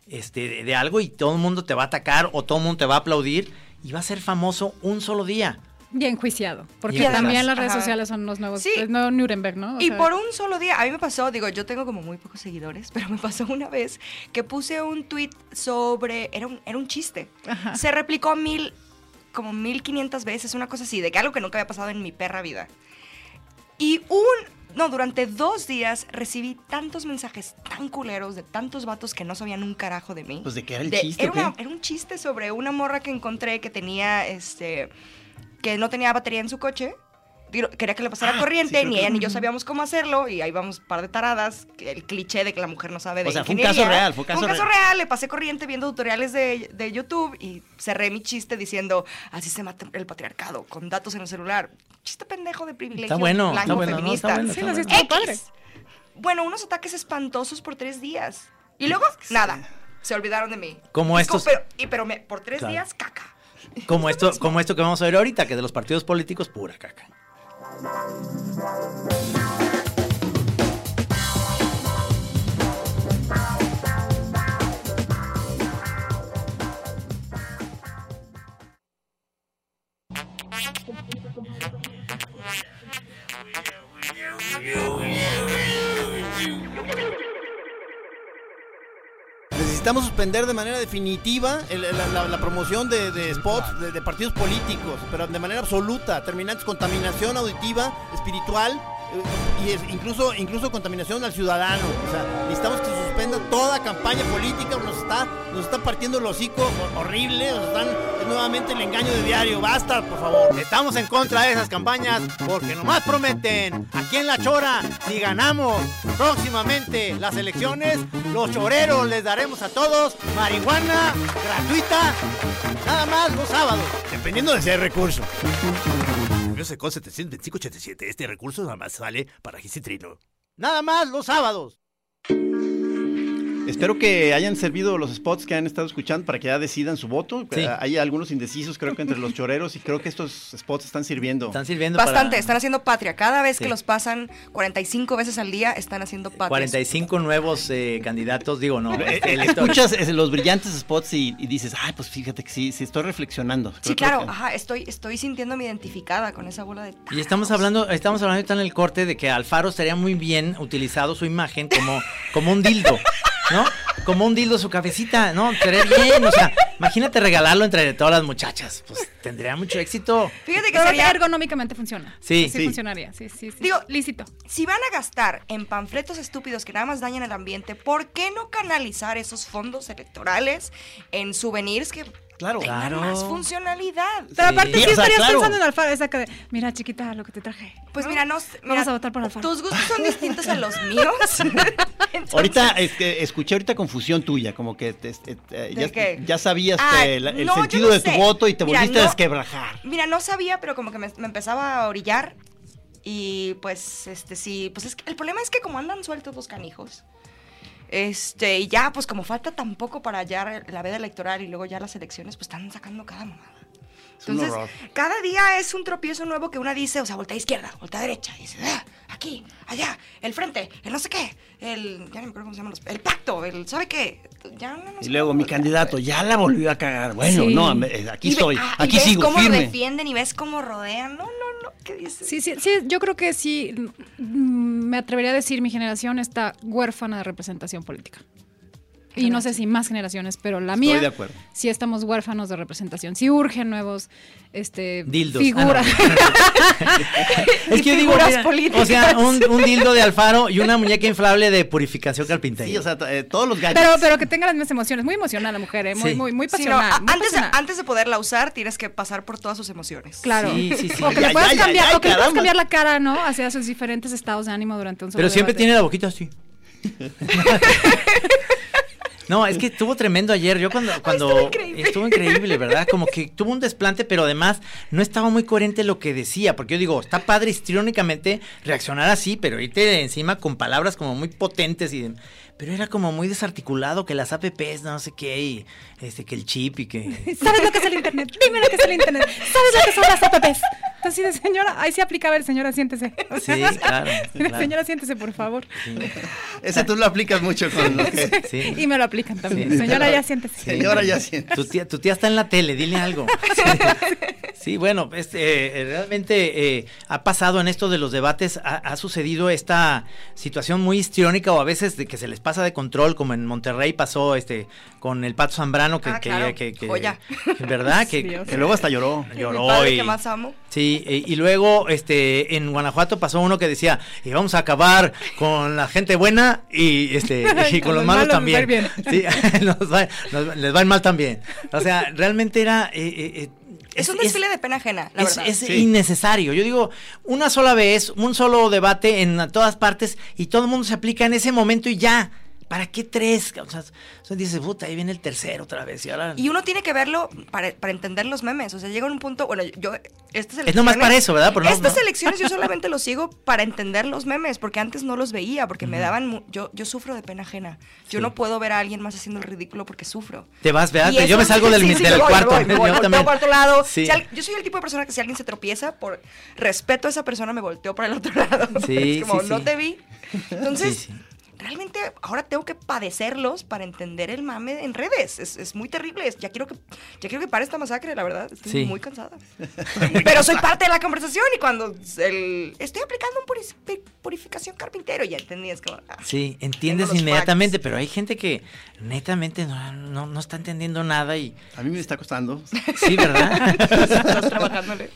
este, de, de algo y todo el mundo te va a atacar o todo el mundo te va a aplaudir y va a ser famoso un solo día. Y enjuiciado. Porque Y también las redes Ajá. sociales son los nuevos. Sí. es nuevo Nuremberg, ¿no? O Y sea, por un solo día, a mí me pasó, digo, yo tengo como muy pocos seguidores, pero me pasó una vez que puse un tweet sobre, era un, era un chiste. Ajá. Se replicó mil, como mil quinientas veces, una cosa así, de que algo que nunca había pasado en mi perra vida. Y un, no, durante dos días recibí tantos mensajes tan culeros de tantos vatos que no sabían un carajo de mí. Pues de qué era el De- chiste, era, era un chiste sobre una morra que encontré que tenía, este, que no tenía batería en su coche. Quería que le pasara Ah, corriente, sí, ni que- ella ni yo sabíamos cómo hacerlo, y ahí vamos un par de taradas, el cliché de que la mujer no sabe de O sea, fue un caso real, fue un caso real. real. le pasé corriente viendo tutoriales de, de YouTube y cerré mi chiste diciendo, así se mata el patriarcado, con datos en el celular. Chiste pendejo de privilegio Está bueno, blanco está bueno, no, está bueno, está bueno. unos ataques espantosos por tres días. Y luego, nada, se olvidaron de mí. Como Y es estos- Pero, y, pero me- por tres Claro. días, caca. Como esto, como esto que vamos a ver ahorita, que de los partidos políticos, pura caca. you, you, you, you. Necesitamos suspender de manera definitiva el- la, la- la promoción de, de spots de, de partidos políticos, pero de manera absoluta, terminantes contaminación auditiva, espiritual y es- incluso incluso contaminación al ciudadano. O sea, necesitamos que se suspenda toda campaña política, nos está nos está partiendo el hocico hor- horrible, nos están es nuevamente el engaño de diario. Basta, por favor. Estamos en contra de esas campañas porque nomás prometen. Aquí en La Chora, si ganamos próximamente las elecciones, los choreros les daremos a todos marihuana gratuita, nada más los sábados. Dependiendo de ese recurso. Con 72587, este recurso nada más sale para Gisitrino. Nada más los sábados. Espero que hayan servido los spots que han estado escuchando para que ya decidan su voto. Sí. Eh, Hay algunos indecisos, creo que entre los choreros, y creo que estos spots están sirviendo. Están sirviendo Bastante, para están haciendo patria. Cada vez Sí. que los pasan 45 veces al día, están haciendo patria. 45 nuevos eh, candidatos, digo, no. Eh, este, eh. Escuchas los brillantes spots y, y dices, ay, pues fíjate que sí, sí estoy reflexionando. Sí, Creo- claro, que- ajá, estoy, estoy sintiéndome identificada con esa bola de... Y estamos hablando, estamos hablando ahorita en el corte de que Alfaro estaría muy bien utilizado su imagen como, como un dildo, ¿no? Como un dildo su cabecita, ¿no? Estaría bien, o sea, imagínate regalarlo entre todas las muchachas, pues tendría mucho éxito. Fíjate que sería... ergonómicamente funciona. Sí, sí. sí. funcionaría. Sí, sí, sí. Digo, lícito. Si van a gastar en panfletos estúpidos que nada más dañan el ambiente, ¿por qué no canalizar esos fondos electorales en souvenirs que Claro. Claro. más funcionalidad. Pero aparte Sí, sí, o sea, estarías claro. pensando en Alfaro, esa que de, mira chiquita, lo que te traje. Pues mira, no sé, Vamos mira, a votar por Alfaro. Tus gustos son distintos a los míos. Entonces- Ahorita es que escuché ahorita confusión tuya, como que te- este, eh, ¿De ya, qué? ya sabías Ah, el no, sentido no de tu sé. voto y te Mira, volviste a desquebrajar. Mira, no sabía, pero como que me, me empezaba a orillar. Y pues, este sí, pues es que el problema es que como andan sueltos los canijos. Este, y ya, pues como falta tan poco para ya la veda electoral y luego ya las elecciones, pues están sacando cada mamada. Entonces, cada día es un tropiezo nuevo que una dice, o sea, voltea a izquierda, voltea a derecha, dice, "Ah, aquí, allá, el frente, el no sé qué, el, ya no me acuerdo cómo se llaman los, el pacto, el, ¿sabe qué? Ya no Y luego mi candidato ya la volvió a cagar. Bueno, Sí. no, me- eh, aquí Y ve- estoy, ah, y aquí ves sigo, cómo firme. defienden y ves cómo rodean. No, ¿qué dices? Sí, sí, sí, yo creo que sí, mm, me atrevería a decir, mi generación está huérfana de representación política. Y no sé si más generaciones, pero la Estoy mía de acuerdo. sí estamos huérfanos de representación. Sí urgen nuevos este, Dildos. figuras. Es que yo digo, figuras mira, políticas. o sea, un, un dildo de Alfaro y una muñeca inflable de purificación carpintería. Sí, o sea, eh, todos los gadgets. pero, pero que tenga las mismas emociones. Muy emocional la mujer, ¿eh? muy, Sí. muy, muy Sí, no, pasional. a- muy antes, pasional. antes de poderla usar, tienes que pasar por todas sus emociones. Claro. Sí, sí, sí. O que le puedas cambiar, o que le puedas cambiar la cara, ¿no? Hacia sus diferentes estados de ánimo durante un solo Pero siempre debate. tiene la boquita así. No, es que estuvo tremendo ayer. Yo cuando, cuando estuvo increíble. estuvo increíble, ¿verdad? Como que tuvo un desplante, pero además no estaba muy coherente lo que decía. Porque yo digo, está padre histriónicamente reaccionar así, pero irte encima con palabras como muy potentes y pero era como muy desarticulado que las apps, no sé qué, y este que el chip y que ¿Sabes lo que es el internet? Dime lo que es el internet. ¿Sabes lo que son las apps? Así de señora, ahí sí aplicaba el señora, siéntese. O sea, Sí, claro, claro. Señora, siéntese, por favor. Ese tú lo aplicas mucho con lo que... sí. Y me lo aplican también. Sí. Señora, ya siéntese. Señora, ya siento. Tu tía, tu tía está en la tele, dile algo. Sí, Sí, bueno, este, eh, realmente eh, ha pasado en esto de los debates, ha, ha sucedido esta situación muy histriónica o a veces de que se les pasa de control, como en Monterrey pasó este con el Pato Zambrano, que, Ah, que- claro, que- que-. ¿verdad? Que, luego hasta lloró. Mi lloró padre y- que más amo. Sí, e- y luego este en Guanajuato pasó uno que decía, y vamos a acabar con la gente buena y este y con, los malos, también. bien. Sí, nos va- nos- les va mal también. O sea, realmente era eh, eh, Es, un desfile de pena ajena, la es, verdad. es Sí. innecesario. Yo digo, una sola vez, un solo debate en todas partes y todo el mundo se aplica en ese momento y ya. ¿Para qué tres? O sea, dices, puta, ahí viene el tercero otra vez. Y ahora... Y uno tiene que verlo para, para entender los memes. O sea, llega un punto. Bueno, yo. Estas elecciones, Es nomás para eso, ¿verdad? Pero no- estas no. elecciones yo solamente los sigo para entender los memes, porque antes no los veía, porque me daban. Yo, yo sufro de pena ajena. Yo Sí. no puedo ver a alguien más haciendo el ridículo porque sufro. Te vas, ¿verdad? Yo me salgo del, sí, sí, del me voy, cuarto. voy, me voy, Yo también. otro lado. Sí. Si al- yo soy el tipo de persona que si alguien se tropieza, por respeto a esa persona, me volteo para el otro lado. Sí, es como, no te vi. Entonces, Sí, sí. Realmente ahora tengo que padecerlos para entender el mame en redes. Es, es muy terrible. Es- ya quiero que ya quiero que pare esta masacre, la verdad. Estoy Sí. muy cansada. Pero soy parte de la conversación y cuando el, estoy aplicando un pi- purificación carpintero, ya entendí. Es como, ah, Sí, entiendes inmediatamente, facts. pero hay gente que netamente no, no, no está entendiendo nada y... A mí me está costando. Sí, ¿verdad? estás trabajándole.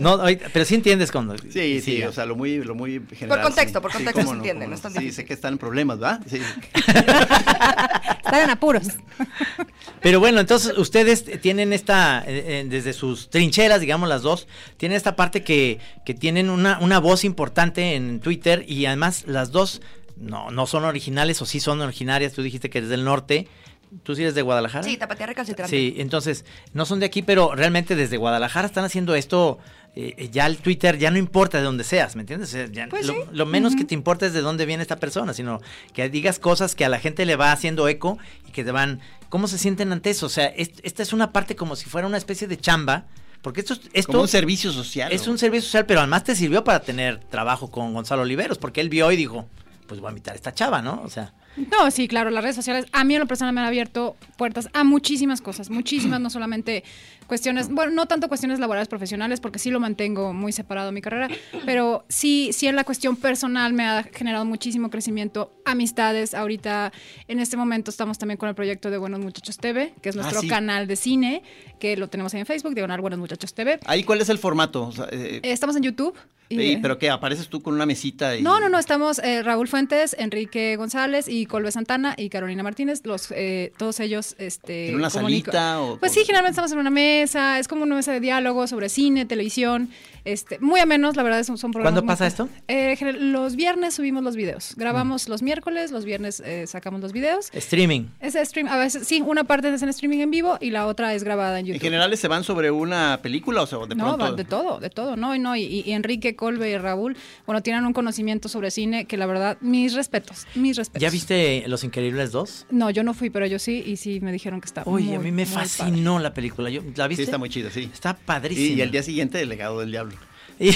no, pero sí entiendes cuando... Sí, sí, o sea, lo muy, lo muy general. contexto, sí. por contexto se entiende, cómo no es tan Sí, sé que están en problemas, ¿verdad? Sí. Están en apuros. Pero bueno, entonces ustedes tienen esta, eh, eh, desde sus trincheras, digamos las dos, tienen esta parte que, que tienen una, una voz importante en Twitter y además las dos no, no son originales o sí son originarias. Tú dijiste que eres del norte. ¿Tú sí eres de Guadalajara? Sí, tapatía recalcitrante. Sí, entonces no son de aquí, pero realmente desde Guadalajara están haciendo esto. eh, eh, ya el Twitter ya no importa de dónde seas, ¿me entiendes? Sea, ya Pues lo, sí. lo menos que te importa es de dónde viene esta persona, sino que digas cosas que a la gente le va haciendo eco y que te van. ¿Cómo se sienten ante eso? O sea, es- esta es una parte como si fuera una especie de chamba, porque esto, es- esto Como un servicio social. es ¿no? un servicio social, pero además te sirvió para tener trabajo con Gonzalo Oliveros, porque él vio y dijo, pues voy a invitar a esta chava, ¿no? O sea, No, sí, claro, las redes sociales a mí en lo personal me han abierto puertas a muchísimas cosas, muchísimas, no solamente cuestiones, bueno, no tanto cuestiones laborales profesionales, porque sí lo mantengo muy separado de mi carrera, pero sí, sí en la cuestión personal me ha generado muchísimo crecimiento, amistades, ahorita en este momento estamos también con el proyecto de Buenos Muchachos TV, que es Ah, nuestro sí. canal de cine, que lo tenemos ahí en Facebook, Diagonal Buenos Muchachos TV. Ahí, ¿cuál es el formato? O sea, eh, Eh, Estamos en YouTube, Y, eh, ¿Pero qué? ¿Apareces tú con una mesita? Y... No, no, no, estamos eh, Raúl Fuentes, Enrique González y Colbe Santana y Carolina Martínez, los eh, todos ellos este ¿En una salita o Pues sí, generalmente estamos en una mesa, es como una mesa de diálogo sobre cine, televisión, este muy a menos, la verdad son, son programas ¿Cuándo muy- pasa esto? Eh, los viernes subimos los videos. Grabamos los miércoles, los viernes eh, sacamos los videos. Streaming. Ese stream, a veces sí, una parte es en streaming en vivo y la otra es grabada en ¿En YouTube. general se van sobre una película o sea, de No, pronto? de todo, de todo, ¿no? Y, no, y, y Enrique, Colbe y Raúl, bueno, tienen un conocimiento sobre cine que la verdad, mis respetos, mis respetos. ¿Ya viste Los Increíbles 2? No, yo no fui, pero ellos sí, y sí me dijeron que está Oye, muy, a mí me padre. fascinó la película. Yo, ¿La viste? Sí, está muy chida, sí. Está Y, padrísima. y el día siguiente, El legado del diablo. Que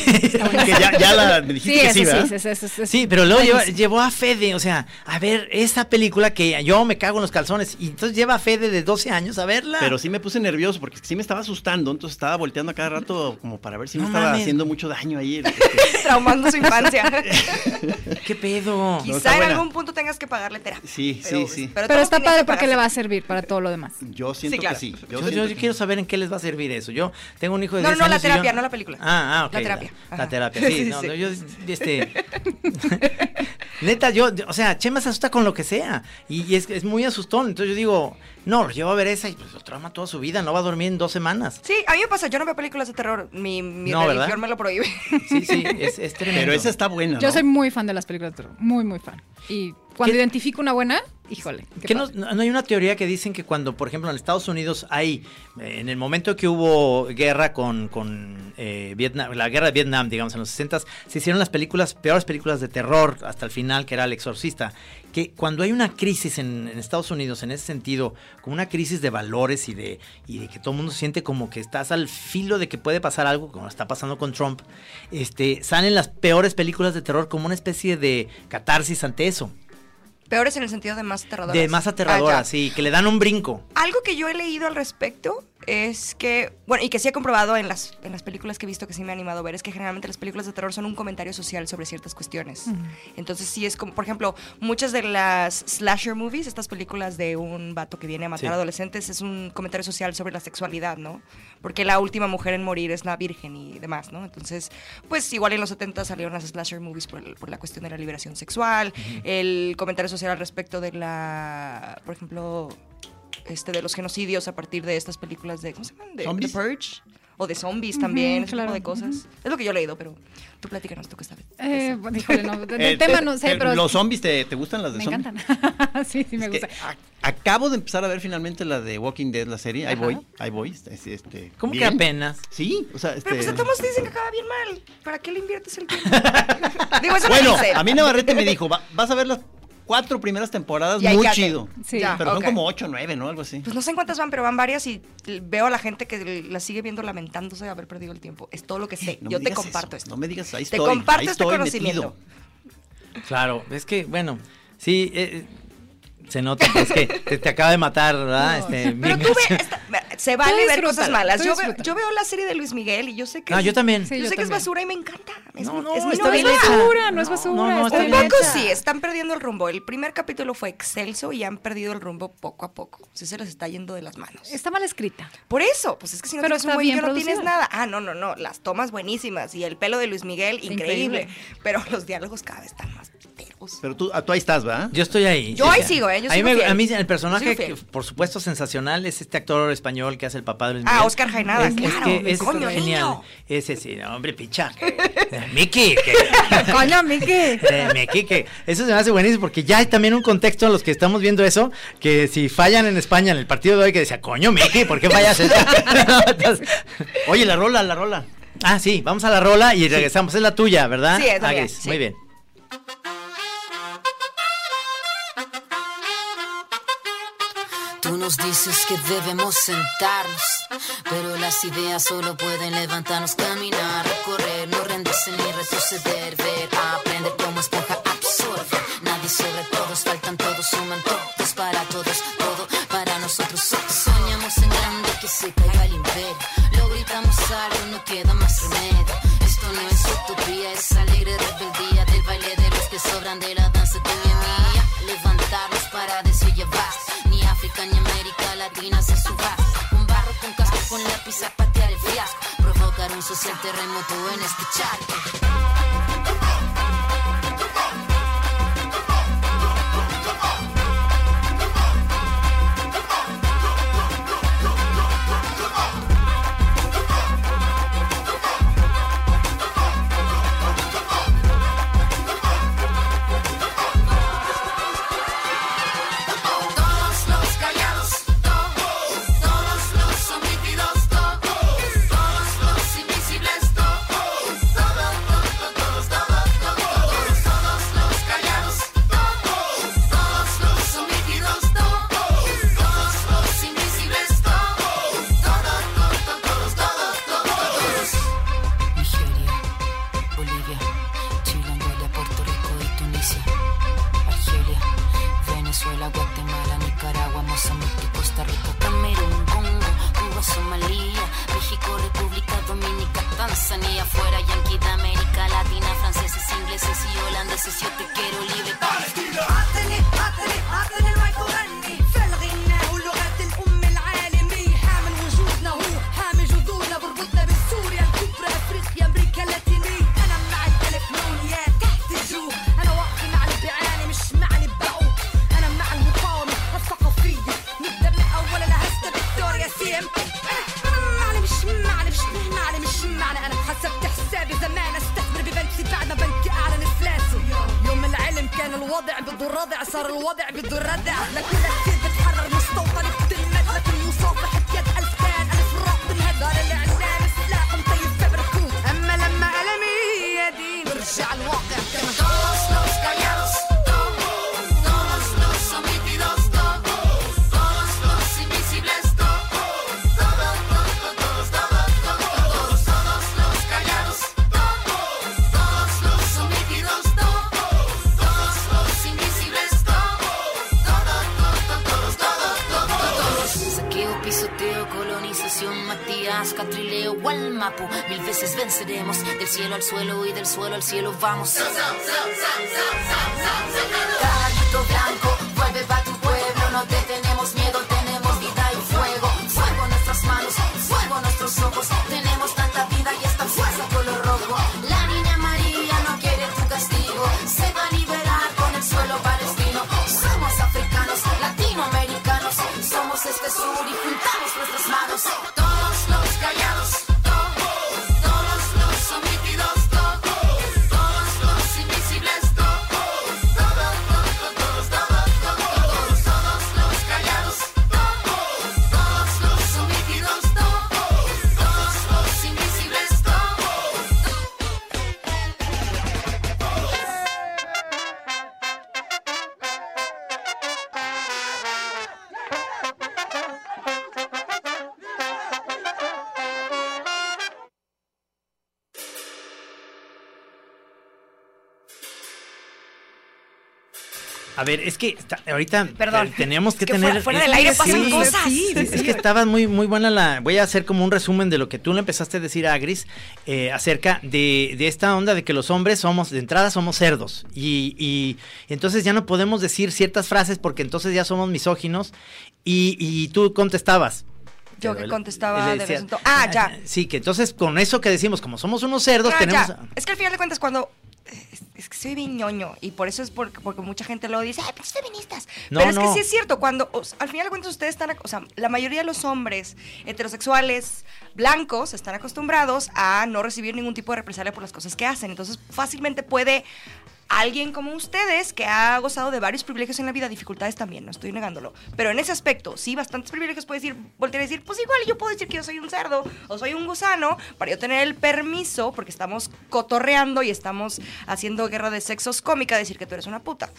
ya, ya la me dijiste Sí, que sí, ¿verdad? sí, ese- ese- ese- Sí, pero luego lleva- llevó a Fede, o sea, a ver, esta película que yo me cago en los calzones, y entonces lleva a Fede de 12 años a verla. Pero sí me puse nervioso porque sí me estaba asustando, entonces estaba volteando a cada rato como para ver si No me estaba mames. haciendo mucho daño ahí. Traumando su infancia. ¿Qué pedo? Quizá en buena. algún punto tengas que pagarle terapia. Sí, Pero- sí, sí. Pero está padre que porque le va a servir para todo lo demás. Yo siento claro. que sí. Yo, Yo, siento yo que quiero saber en qué les va a servir eso. Yo tengo un hijo de No, 10 no, la años yo- terapia, no la película. Ah, ah, ok. La terapia. La, terapia, sí. Sí, no, sí. no, yo, este... Neta, yo, o sea, Chema se asusta con lo que sea. Y, y es, es muy asustón. Entonces yo digo, no, lo llevo a ver esa y pues lo trauma toda su vida. No va a dormir en dos semanas. Sí, a mí me pasa, yo no veo películas de terror, mi, mi No, me lo prohíbe. Sí, sí, es, es tremendo. Pero esa está buena, ¿no? Yo soy muy fan de las películas de terror, muy, muy fan. Y cuando ¿Qué- identifico una buena, híjole. qué ¿Qué no, hay una teoría que dicen que cuando, por ejemplo, en Estados Unidos hay, eh, en el momento que hubo guerra con, con eh, Vietnam, la guerra de Vietnam, digamos, en los 60 se hicieron las películas, peores películas de terror hasta el final, que era El Exorcista, que cuando hay una crisis en, en Estados Unidos, en ese sentido, como una crisis de valores y de, y de que todo el mundo siente como que estás al filo de que puede pasar algo, como está pasando con Trump, este, salen las peores películas de terror como una especie de catarsis ante eso. Peores en el sentido de más aterradoras. De más aterradora, Ah, sí, que le dan un brinco. Algo que yo he leído al respecto es que, bueno, y que sí he comprobado en las, en las películas que he visto que sí me ha animado a ver, es que generalmente las películas de terror son un comentario social sobre ciertas cuestiones. Entonces sí es como, por ejemplo, muchas de las slasher movies, estas películas de un vato que viene a matar Sí. adolescentes, es un comentario social sobre la sexualidad, ¿no? Porque la última mujer en morir es la virgen y demás, ¿no? Entonces, pues igual en los 70 salieron las slasher movies por, el- por la cuestión de la liberación sexual, el comentario social al respecto de la, por ejemplo, este, de los genocidios a partir de estas películas de, ¿cómo se llaman? De, ¿Zombies? The Purge. O de zombies también, ese claro. tipo de cosas. Es lo que yo he leído, pero tú platícanos tú que sabes. Eh, bueno, híjole, no, de- del Eh, tema te- no sé, te- pero ¿Los zombies te, te gustan las de me zombies? encantan. sí, sí me Es que gusta. a- acabo de empezar a ver finalmente la de Walking Dead, la serie. Ahí Ajá. voy, ahí voy. Este, este, ¿Cómo que bien. apenas? Sí, o sea, este... Pero pues a todos dicen que acaba bien mal. ¿Para qué le inviertes el tiempo? Digo, eso Bueno, a mí Navarrete me dijo, "Va- vas a ver las cuatro primeras temporadas, muy quédate. chido. Sí. Ya, Pero ok. son como ocho, nueve, ¿no? Algo así. Pues no sé en cuántas van, pero van varias y veo a la gente que la sigue viendo lamentándose de haber perdido el tiempo. Es todo lo que sé. No Yo te comparto eso, esto. No me digas, ahí Te estoy. comparto ahí este estoy conocimiento. metido. Claro, es que, bueno, sí, eh, se nota que es que te, te acaba de matar, ¿verdad? Este, Pero tú ve, esta- se vale ver cosas malas. Yo veo, yo veo la serie de Luis Miguel y yo sé que No, es- yo también. Sí, yo, yo sé que es basura y me encanta. Es, No, no, es está No es bien basura, no es basura. no, no, está está Un poco hecha. sí, están perdiendo el rumbo. El primer capítulo fue excelso y han perdido el rumbo poco a poco. Sí se les está yendo de las manos. Está mal escrita. Por eso, pues es que si no Pero tienes un está que no tienes nada. Ah, no, no, no. Las tomas buenísimas y el pelo de Luis Miguel, increíble. Increíble. Pero los diálogos cada vez están más teros. Pero tú, ah, tú ahí estás, ¿va? Yo estoy ahí. Yo ahí sigo, ¿eh? Yo a, mí me- a mí el personaje, que, por supuesto, sensacional es este actor español que hace el papá de Luis Ah, Miguel. Óscar Jaenada, es, es claro, que es coño, genial. niño. Ese sí, no, hombre, picha. que- Miki, Coño, Miki. de Miki, que eso se me hace buenísimo porque ya hay también un contexto en los que estamos viendo eso, que si fallan en España en el partido de hoy, que decía, coño, Miki, ¿por qué fallas eso? Entonces, Oye, la rola, la rola. ah, sí, vamos a la rola y regresamos. Es la tuya, ¿verdad? Sí, es la Ah, mía, sí. Muy bien. Nos dices que debemos sentarnos, pero las ideas solo pueden levantarnos, caminar, recorrer, no rendirse ni retroceder, ver, aprender como esponja, absorber. Nadie sobre todos, faltan todos, suman todos para todos, todo para nosotros. Soñamos en grande que se caiga el imperio, lo gritamos algo, no queda más remedio. Esto no es utopía, es alegre rebeldía del baile de los que sobran de la danza tuya Subasta. Con barro, con casco, con lápiz a patear el fiasco. Provocar social terremoto en este charco. Del cielo al suelo y del suelo al cielo vamos. A ver, es que está- ahorita Perdón. eh, teníamos que Es que tener. fuera- fuera del aire pasan sí, cosas. sí, Sí, es que estaba muy, muy buena la. Voy a hacer como un resumen de lo que tú le empezaste a decir a Gris eh, acerca de, de esta onda de que los hombres somos, de entrada, somos cerdos. Y, y entonces ya no podemos decir ciertas frases porque entonces ya somos misóginos. Y, y tú contestabas. Yo que contestaba de Ah, ya. Sí, que entonces con eso que decimos, como somos unos cerdos, Ah, tenemos. ya. Es que al final de cuentas cuando... Es, que soy bien ñoño y por eso es porque, porque mucha gente lo dice, ay, pinches feministas. No, Pero es no. que sí es cierto, cuando o al final de cuentas ustedes están, o sea, la mayoría de los hombres heterosexuales blancos están acostumbrados a no recibir ningún tipo de represalia por las cosas que hacen. Entonces fácilmente puede alguien como ustedes que ha gozado de varios privilegios en la vida, dificultades también, no estoy negándolo. Pero en ese aspecto, sí, bastantes privilegios puede decir, voltear a decir, pues igual yo puedo decir que yo soy un cerdo o soy un gusano para yo tener el permiso, porque estamos cotorreando y estamos haciendo guerra de sexos cómica, decir que tú eres una puta.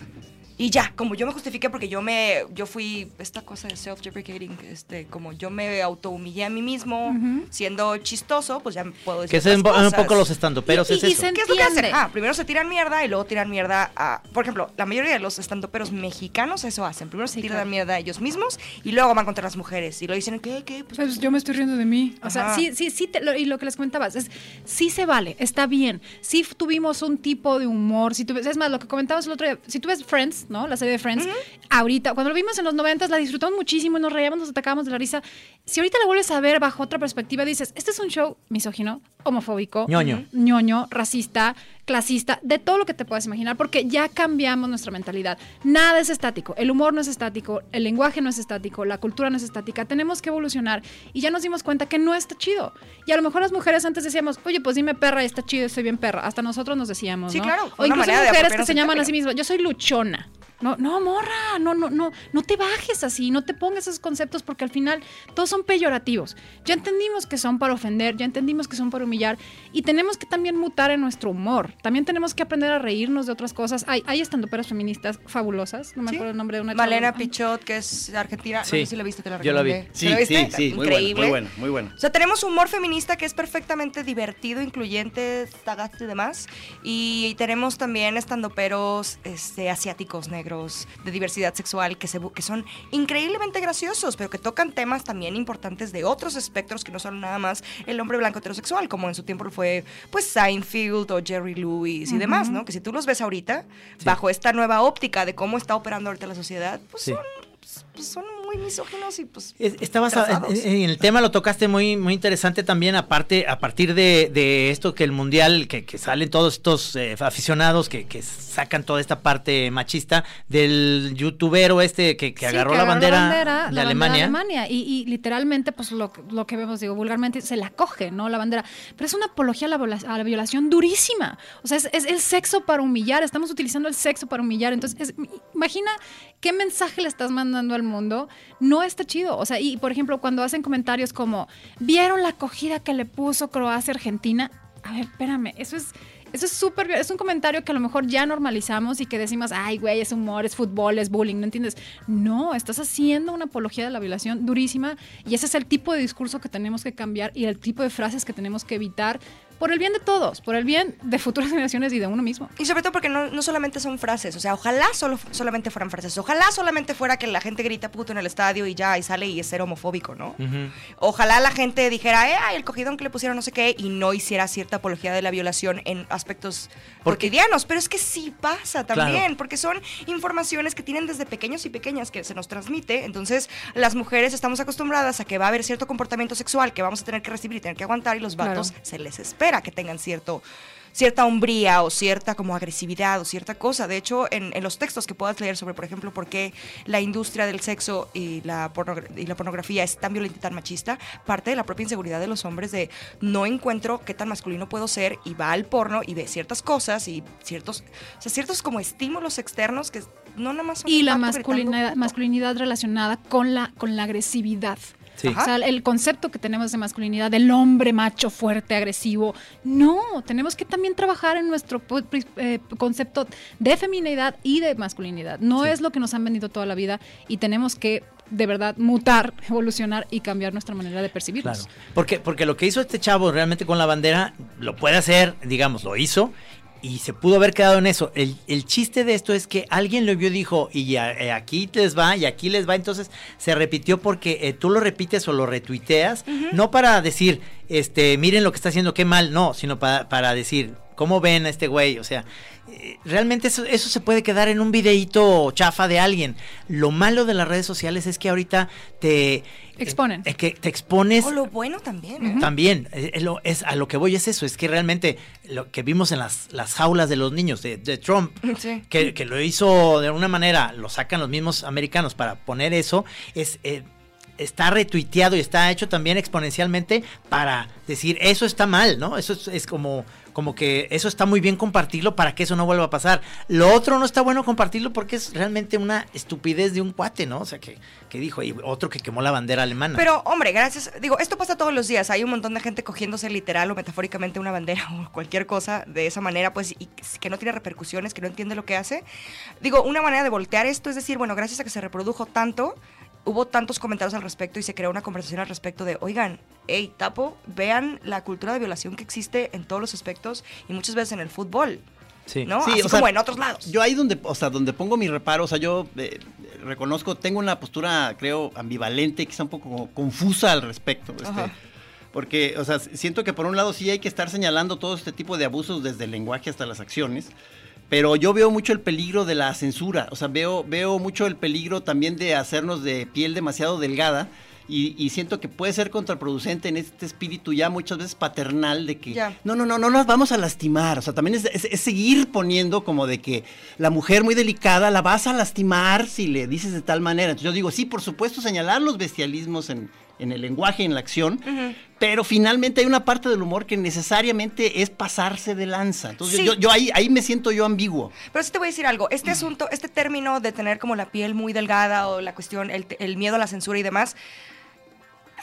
Y ya, como yo me justifiqué porque yo me, yo fui esta cosa de self-deprecating, este, como yo me autohumillé a mí mismo, siendo chistoso, pues ya puedo decir Que es un, poco los estandoperos, Y- es y- y eso. se ¿Qué es lo que hacen? Ah, primero se tiran mierda y luego tiran mierda a. Por ejemplo, la mayoría de los estandoperos mexicanos eso hacen. Primero se Sí, tiran claro. mierda a ellos mismos y luego van contra las mujeres. Y lo dicen, ¿qué? ¿Qué? Pues, Pues yo me estoy riendo de mí. O sea, sí, sí, sí, te- lo- y lo que les comentabas, es, sí se vale, está bien. Sí tuvimos un tipo de humor, si tú ves- es más, lo que comentabas el otro día, si tú ves Friends, ¿no? La serie de Friends. Ahorita, cuando lo vimos en los 90 la disfrutamos muchísimo, nos reíamos, nos atacábamos de la risa. Si ahorita la vuelves a ver bajo otra perspectiva, dices, este es un show misógino, homofóbico, Ñoño. ñoño, racista, clasista, de todo lo que te puedas imaginar, porque ya cambiamos nuestra mentalidad. Nada es estático, el humor no es estático, el lenguaje no es estático, la cultura no es estática, tenemos que evolucionar y ya nos dimos cuenta que no está chido. Y a lo mejor las mujeres antes decíamos, oye, pues dime perra, está chido, estoy bien perra. Hasta nosotros nos decíamos, Sí, ¿no? claro, O incluso mujeres que se llaman a sí mismas, yo soy luchona. No, no, morra, no, no, no, no te bajes así, no te pongas esos conceptos porque al final todos son peyorativos. Ya entendimos que son para ofender, ya entendimos que son para humillar y tenemos que también mutar en nuestro humor. También tenemos que aprender a reírnos de otras cosas. Hay, hay estandoperas feministas fabulosas, no me Sí. acuerdo el nombre de una Malena chava- Pichot, que es argentina. Sí. No sé si la viste, te la Yo la vi. recomendé. Sí, ¿La sí, viste? sí, muy Increíble. bueno, muy bueno, muy bueno. O sea, tenemos humor feminista que es perfectamente divertido, incluyente, tagaste y demás. Y tenemos también estandoperos este, asiáticos, negros, de diversidad sexual, que, se, que son increíblemente graciosos, pero que tocan temas también importantes de otros espectros que no son nada más el hombre blanco heterosexual, como en su tiempo fue pues Seinfeld o Jerry Lewis y demás, ¿no? Que si tú los ves ahorita, bajo esta nueva óptica de cómo está operando ahorita la sociedad, pues Sí. son, pues, pues, son muy misóginos y pues... Es- Estabas en, en el tema lo tocaste muy muy interesante también aparte a partir de, de esto que el mundial que, que salen todos estos eh, aficionados que, que sacan toda esta parte machista del youtubero este que, que Sí, agarró la agarró bandera, la bandera, de la bandera Alemania. Alemania. Y, y literalmente, pues lo, que- lo que vemos, digo, vulgarmente, se la coge, ¿no? La bandera. Pero es una apología a la, viola- a la violación durísima. O sea, es, es el sexo para humillar. Estamos utilizando el sexo para humillar. Entonces, es- imagina qué mensaje le estás mandando al mundo. No está chido. O sea, y por ejemplo, cuando hacen comentarios como, ¿vieron la acogida que le puso Croacia a Argentina? A ver, espérame, eso es. Eso es súper, es un comentario que a lo mejor ya normalizamos y que decimos, ay, güey, es humor, es fútbol, es bullying, ¿no entiendes? No, estás haciendo una apología de la violación durísima y ese es el tipo de discurso que tenemos que cambiar y el tipo de frases que tenemos que evitar por el bien de todos, por el bien de futuras generaciones y de uno mismo. Y sobre todo porque no, no solamente son frases, o sea, ojalá solo, solamente fueran frases, ojalá solamente fuera que la gente grita puto en el estadio y ya, y sale y es ser homofóbico, ¿no? Ojalá la gente dijera, eh, ay, el cogidón que le pusieron no sé qué, y no hiciera cierta apología de la violación en aspectos Porque- cotidianos, pero es que sí pasa también, Claro. porque son informaciones que tienen desde pequeños y pequeñas que se nos transmite, entonces las mujeres estamos acostumbradas a que va a haber cierto comportamiento sexual que vamos a tener que recibir y tener que aguantar, y los vatos Claro. se les espera que tengan cierto cierta hombría o cierta como agresividad o cierta cosa. De hecho, en, en los textos que puedas leer sobre, por ejemplo, por qué la industria del sexo y la, y la pornografía es tan violenta y tan machista, parte de la propia inseguridad de los hombres de no encuentro qué tan masculino puedo ser y va al porno y ve ciertas cosas y ciertos, o sea, ciertos como estímulos externos que no nada más son Y la masculinidad, masculinidad relacionada con la, con la agresividad. Sí. O sea, el concepto que tenemos de masculinidad, del hombre macho, fuerte, agresivo. No, tenemos que también trabajar en nuestro eh, concepto de feminidad y de masculinidad. No es lo que nos han vendido toda la vida y tenemos que, de verdad, mutar, evolucionar y cambiar nuestra manera de percibirnos. Claro. Porque, porque lo que hizo este chavo realmente con la bandera, lo puede hacer, digamos, lo hizo. Y se pudo haber quedado en eso. El, el chiste de esto es que alguien lo vio y dijo, y ya, eh, aquí les va, y aquí les va. Entonces se repitió porque eh, tú lo repites o lo retuiteas, no para decir, este, miren lo que está haciendo, qué mal, no, sino para, para decir, ¿cómo ven a este güey? O sea, eh, realmente eso, eso se puede quedar en un videíto chafa de alguien. Lo malo de las redes sociales es que ahorita te... Exponen. eh, que te expones O lo bueno también. ¿eh? también, eh, es es, a lo que voy es eso, es que realmente lo que vimos en las, las jaulas de los niños de, de Trump, Sí. que, que lo hizo de una manera, lo sacan los mismos americanos para poner eso, es eh, está retuiteado y está hecho también exponencialmente para decir eso está mal, ¿no? Eso es, es como, como que eso está muy bien compartirlo para que eso no vuelva a pasar. Lo otro no está bueno compartirlo porque es realmente una estupidez de un cuate, ¿no? O sea, que, que dijo, y otro que quemó la bandera alemana. Pero, hombre, gracias. Digo, esto pasa todos los días. Hay un montón de gente cogiéndose literal o metafóricamente una bandera o cualquier cosa de esa manera, pues, y que no tiene repercusiones, que no entiende lo que hace. Digo, una manera de voltear esto es decir, bueno, gracias a que se reprodujo tanto, hubo tantos comentarios al respecto y se creó una conversación al respecto de, oigan, hey, tapo, vean la cultura de violación que existe en todos los aspectos y muchas veces en el fútbol. sí. ¿no? Sí, Así o sea, como en otros lados. Yo ahí donde, o sea, donde pongo mi reparo, o sea, yo eh, reconozco, tengo una postura, creo, ambivalente, quizá un poco confusa al respecto. este, porque, o sea, siento que por un lado sí hay que estar señalando todo este tipo de abusos desde el lenguaje hasta las acciones. Pero yo veo mucho el peligro de la censura, o sea, veo, veo mucho el peligro también de hacernos de piel demasiado delgada. Y, y siento que puede ser contraproducente en este espíritu ya muchas veces paternal de que Ya. no, no, no, no nos vamos a lastimar. O sea, también es, es- es seguir poniendo como de que la mujer muy delicada la vas a lastimar si le dices de tal manera. Entonces yo digo, sí, por supuesto, señalar los bestialismos en, en el lenguaje, en la acción, pero finalmente hay una parte del humor que necesariamente es pasarse de lanza. Entonces Sí. yo, yo ahí, ahí me siento yo ambiguo. Pero sí te voy a decir algo, este asunto, este término de tener como la piel muy delgada o la cuestión, el, el miedo a la censura y demás,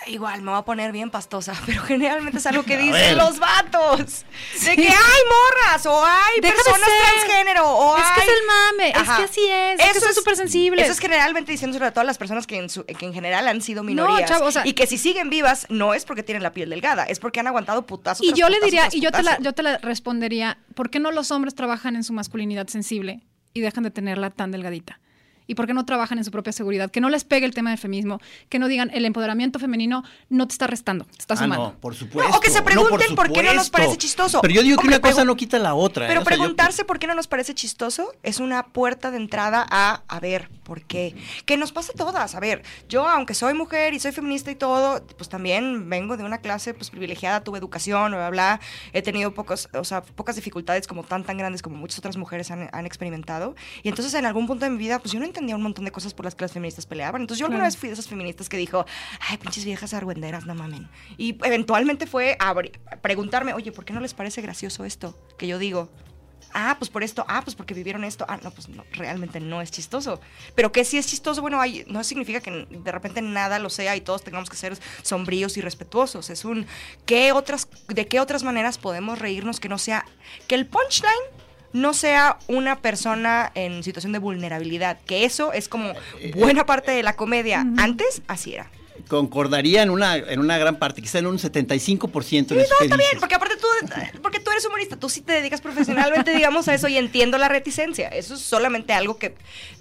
igual me voy a poner bien pastosa, pero generalmente es algo que dicen los vatos. De que hay morras o hay Deja personas transgénero o Es que hay... es el mame, es que así es, es que súper sensibles. Eso es generalmente diciéndoselo a todas las personas que en, su- que en general han sido minorías. chavo, o sea- y que si siguen vivas no es porque tienen la piel delgada, es porque han aguantado putazos Y yo le putazo diría, tras y yo te, la, yo te la respondería, ¿por qué no los hombres trabajan en su masculinidad sensible y dejan de tenerla tan delgadita? ¿Y por qué no trabajan en su propia seguridad? Que no les pegue el tema del feminismo, que no digan el empoderamiento femenino no te está restando, te está Ah, sumando. no, por supuesto. o que se No, pregunten por qué no nos parece chistoso. Pero yo digo que una cosa no quita la otra. ¿eh? Pero O sea, yo- preguntarse por qué no nos parece chistoso es una puerta de entrada a, a ver, ¿por qué? Que nos pasa a todas. A ver, yo aunque soy mujer y soy feminista y todo, pues también vengo de una clase pues privilegiada, tuve educación, bla, bla, bla. He tenido pocos, o sea, pocas dificultades como tan, tan grandes como muchas otras mujeres han, han experimentado. Y entonces en algún punto de mi vida, pues yo no entendía un montón de cosas por las que las feministas peleaban. Entonces yo alguna Claro. vez fui de esas feministas que dijo, ay, pinches viejas argüenderas, no mamen. Y eventualmente fue a preguntarme, oye, ¿por qué no les parece gracioso esto que yo digo? Ah, pues por esto, ah, pues porque vivieron esto. Ah, no, pues no, realmente no es chistoso. Pero que sí es chistoso, bueno, hay, no significa que de repente nada lo sea y todos tengamos que ser sombríos y respetuosos. Es un, ¿qué otras, ¿de qué otras maneras podemos reírnos que no sea, que el punchline no sea una persona en situación de vulnerabilidad? Que eso es como buena parte de la comedia. Antes, así era. Concordaría en una, en una gran parte, quizá en un 75% Sí, no, está bien, porque aparte tú, porque tú eres humorista, tú sí te dedicas profesionalmente, digamos, a eso y entiendo la reticencia. Eso es solamente algo que Es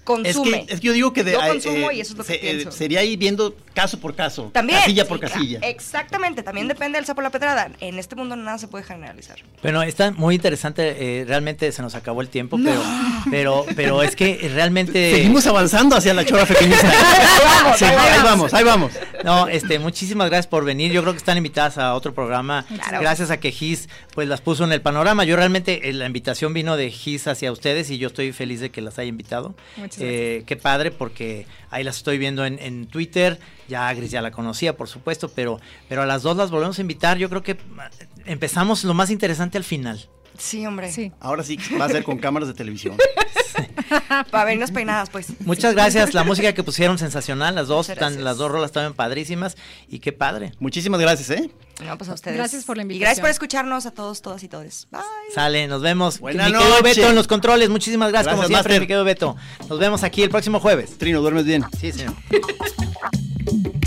consume. que, es que yo digo que de, Yo eh, consumo eh, y eso es lo que se- eh, pienso. sería ir viendo caso por caso, También. casilla sí, por claro, casilla. Exactamente, también depende del sapo la pedrada. En este mundo nada se puede generalizar. Bueno, está muy interesante. eh, realmente se nos acabó el tiempo, pero, pero, pero es que realmente. Seguimos avanzando hacia la chora feminista. vamos, Sí, ahí vamos, ahí vamos. No, este, muchísimas gracias por venir. Yo creo que están invitadas a otro programa. Claro. Gracias a que Gis pues las puso en el panorama. Yo realmente eh, la invitación vino de Gis hacia ustedes y yo estoy feliz de que las haya invitado. Muchas Eh, qué padre porque ahí las estoy viendo en, en Twitter. Ya Gris ya la conocía, por supuesto, pero, pero a las dos las volvemos a invitar. Yo creo que ah, empezamos lo más interesante al final. Sí, hombre. Sí. Ahora sí va a ser con cámaras de televisión. Para vernos peinadas, pues. Muchas gracias. La música que pusieron sensacional, las dos, tan- las dos rolas estaban padrísimas y qué padre. Muchísimas gracias, ¿eh? No, pues a ustedes. Gracias por la Y invitación. gracias por escucharnos a todos, todas y todos. Bye. Sale, nos vemos. Buena mi querido noche. Beto en los controles, muchísimas gracias, como Gracias, siempre, Master. mi querido Beto. Nos vemos aquí el próximo jueves. Trino, duermes bien. Sí, señor.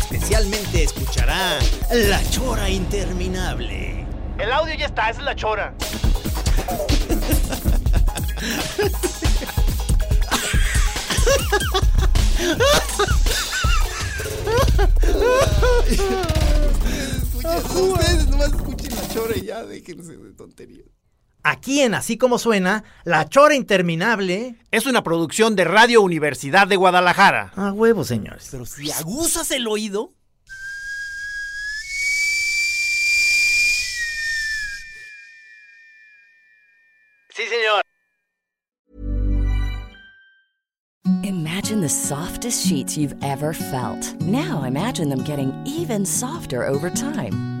especialmente escuchará la chora interminable. El audio ya está, esa es la Chora. Ustedes nomás escuchen la chora y ya déjense de tonterías. Aquí en Así Como Suena, La Chora Interminable. Es una producción de Radio Universidad de Guadalajara. A huevo, señores. Pero si aguzas el oído. Sí, señor. Imagine the softest sheets you've ever felt. Now imagine them getting even softer over time.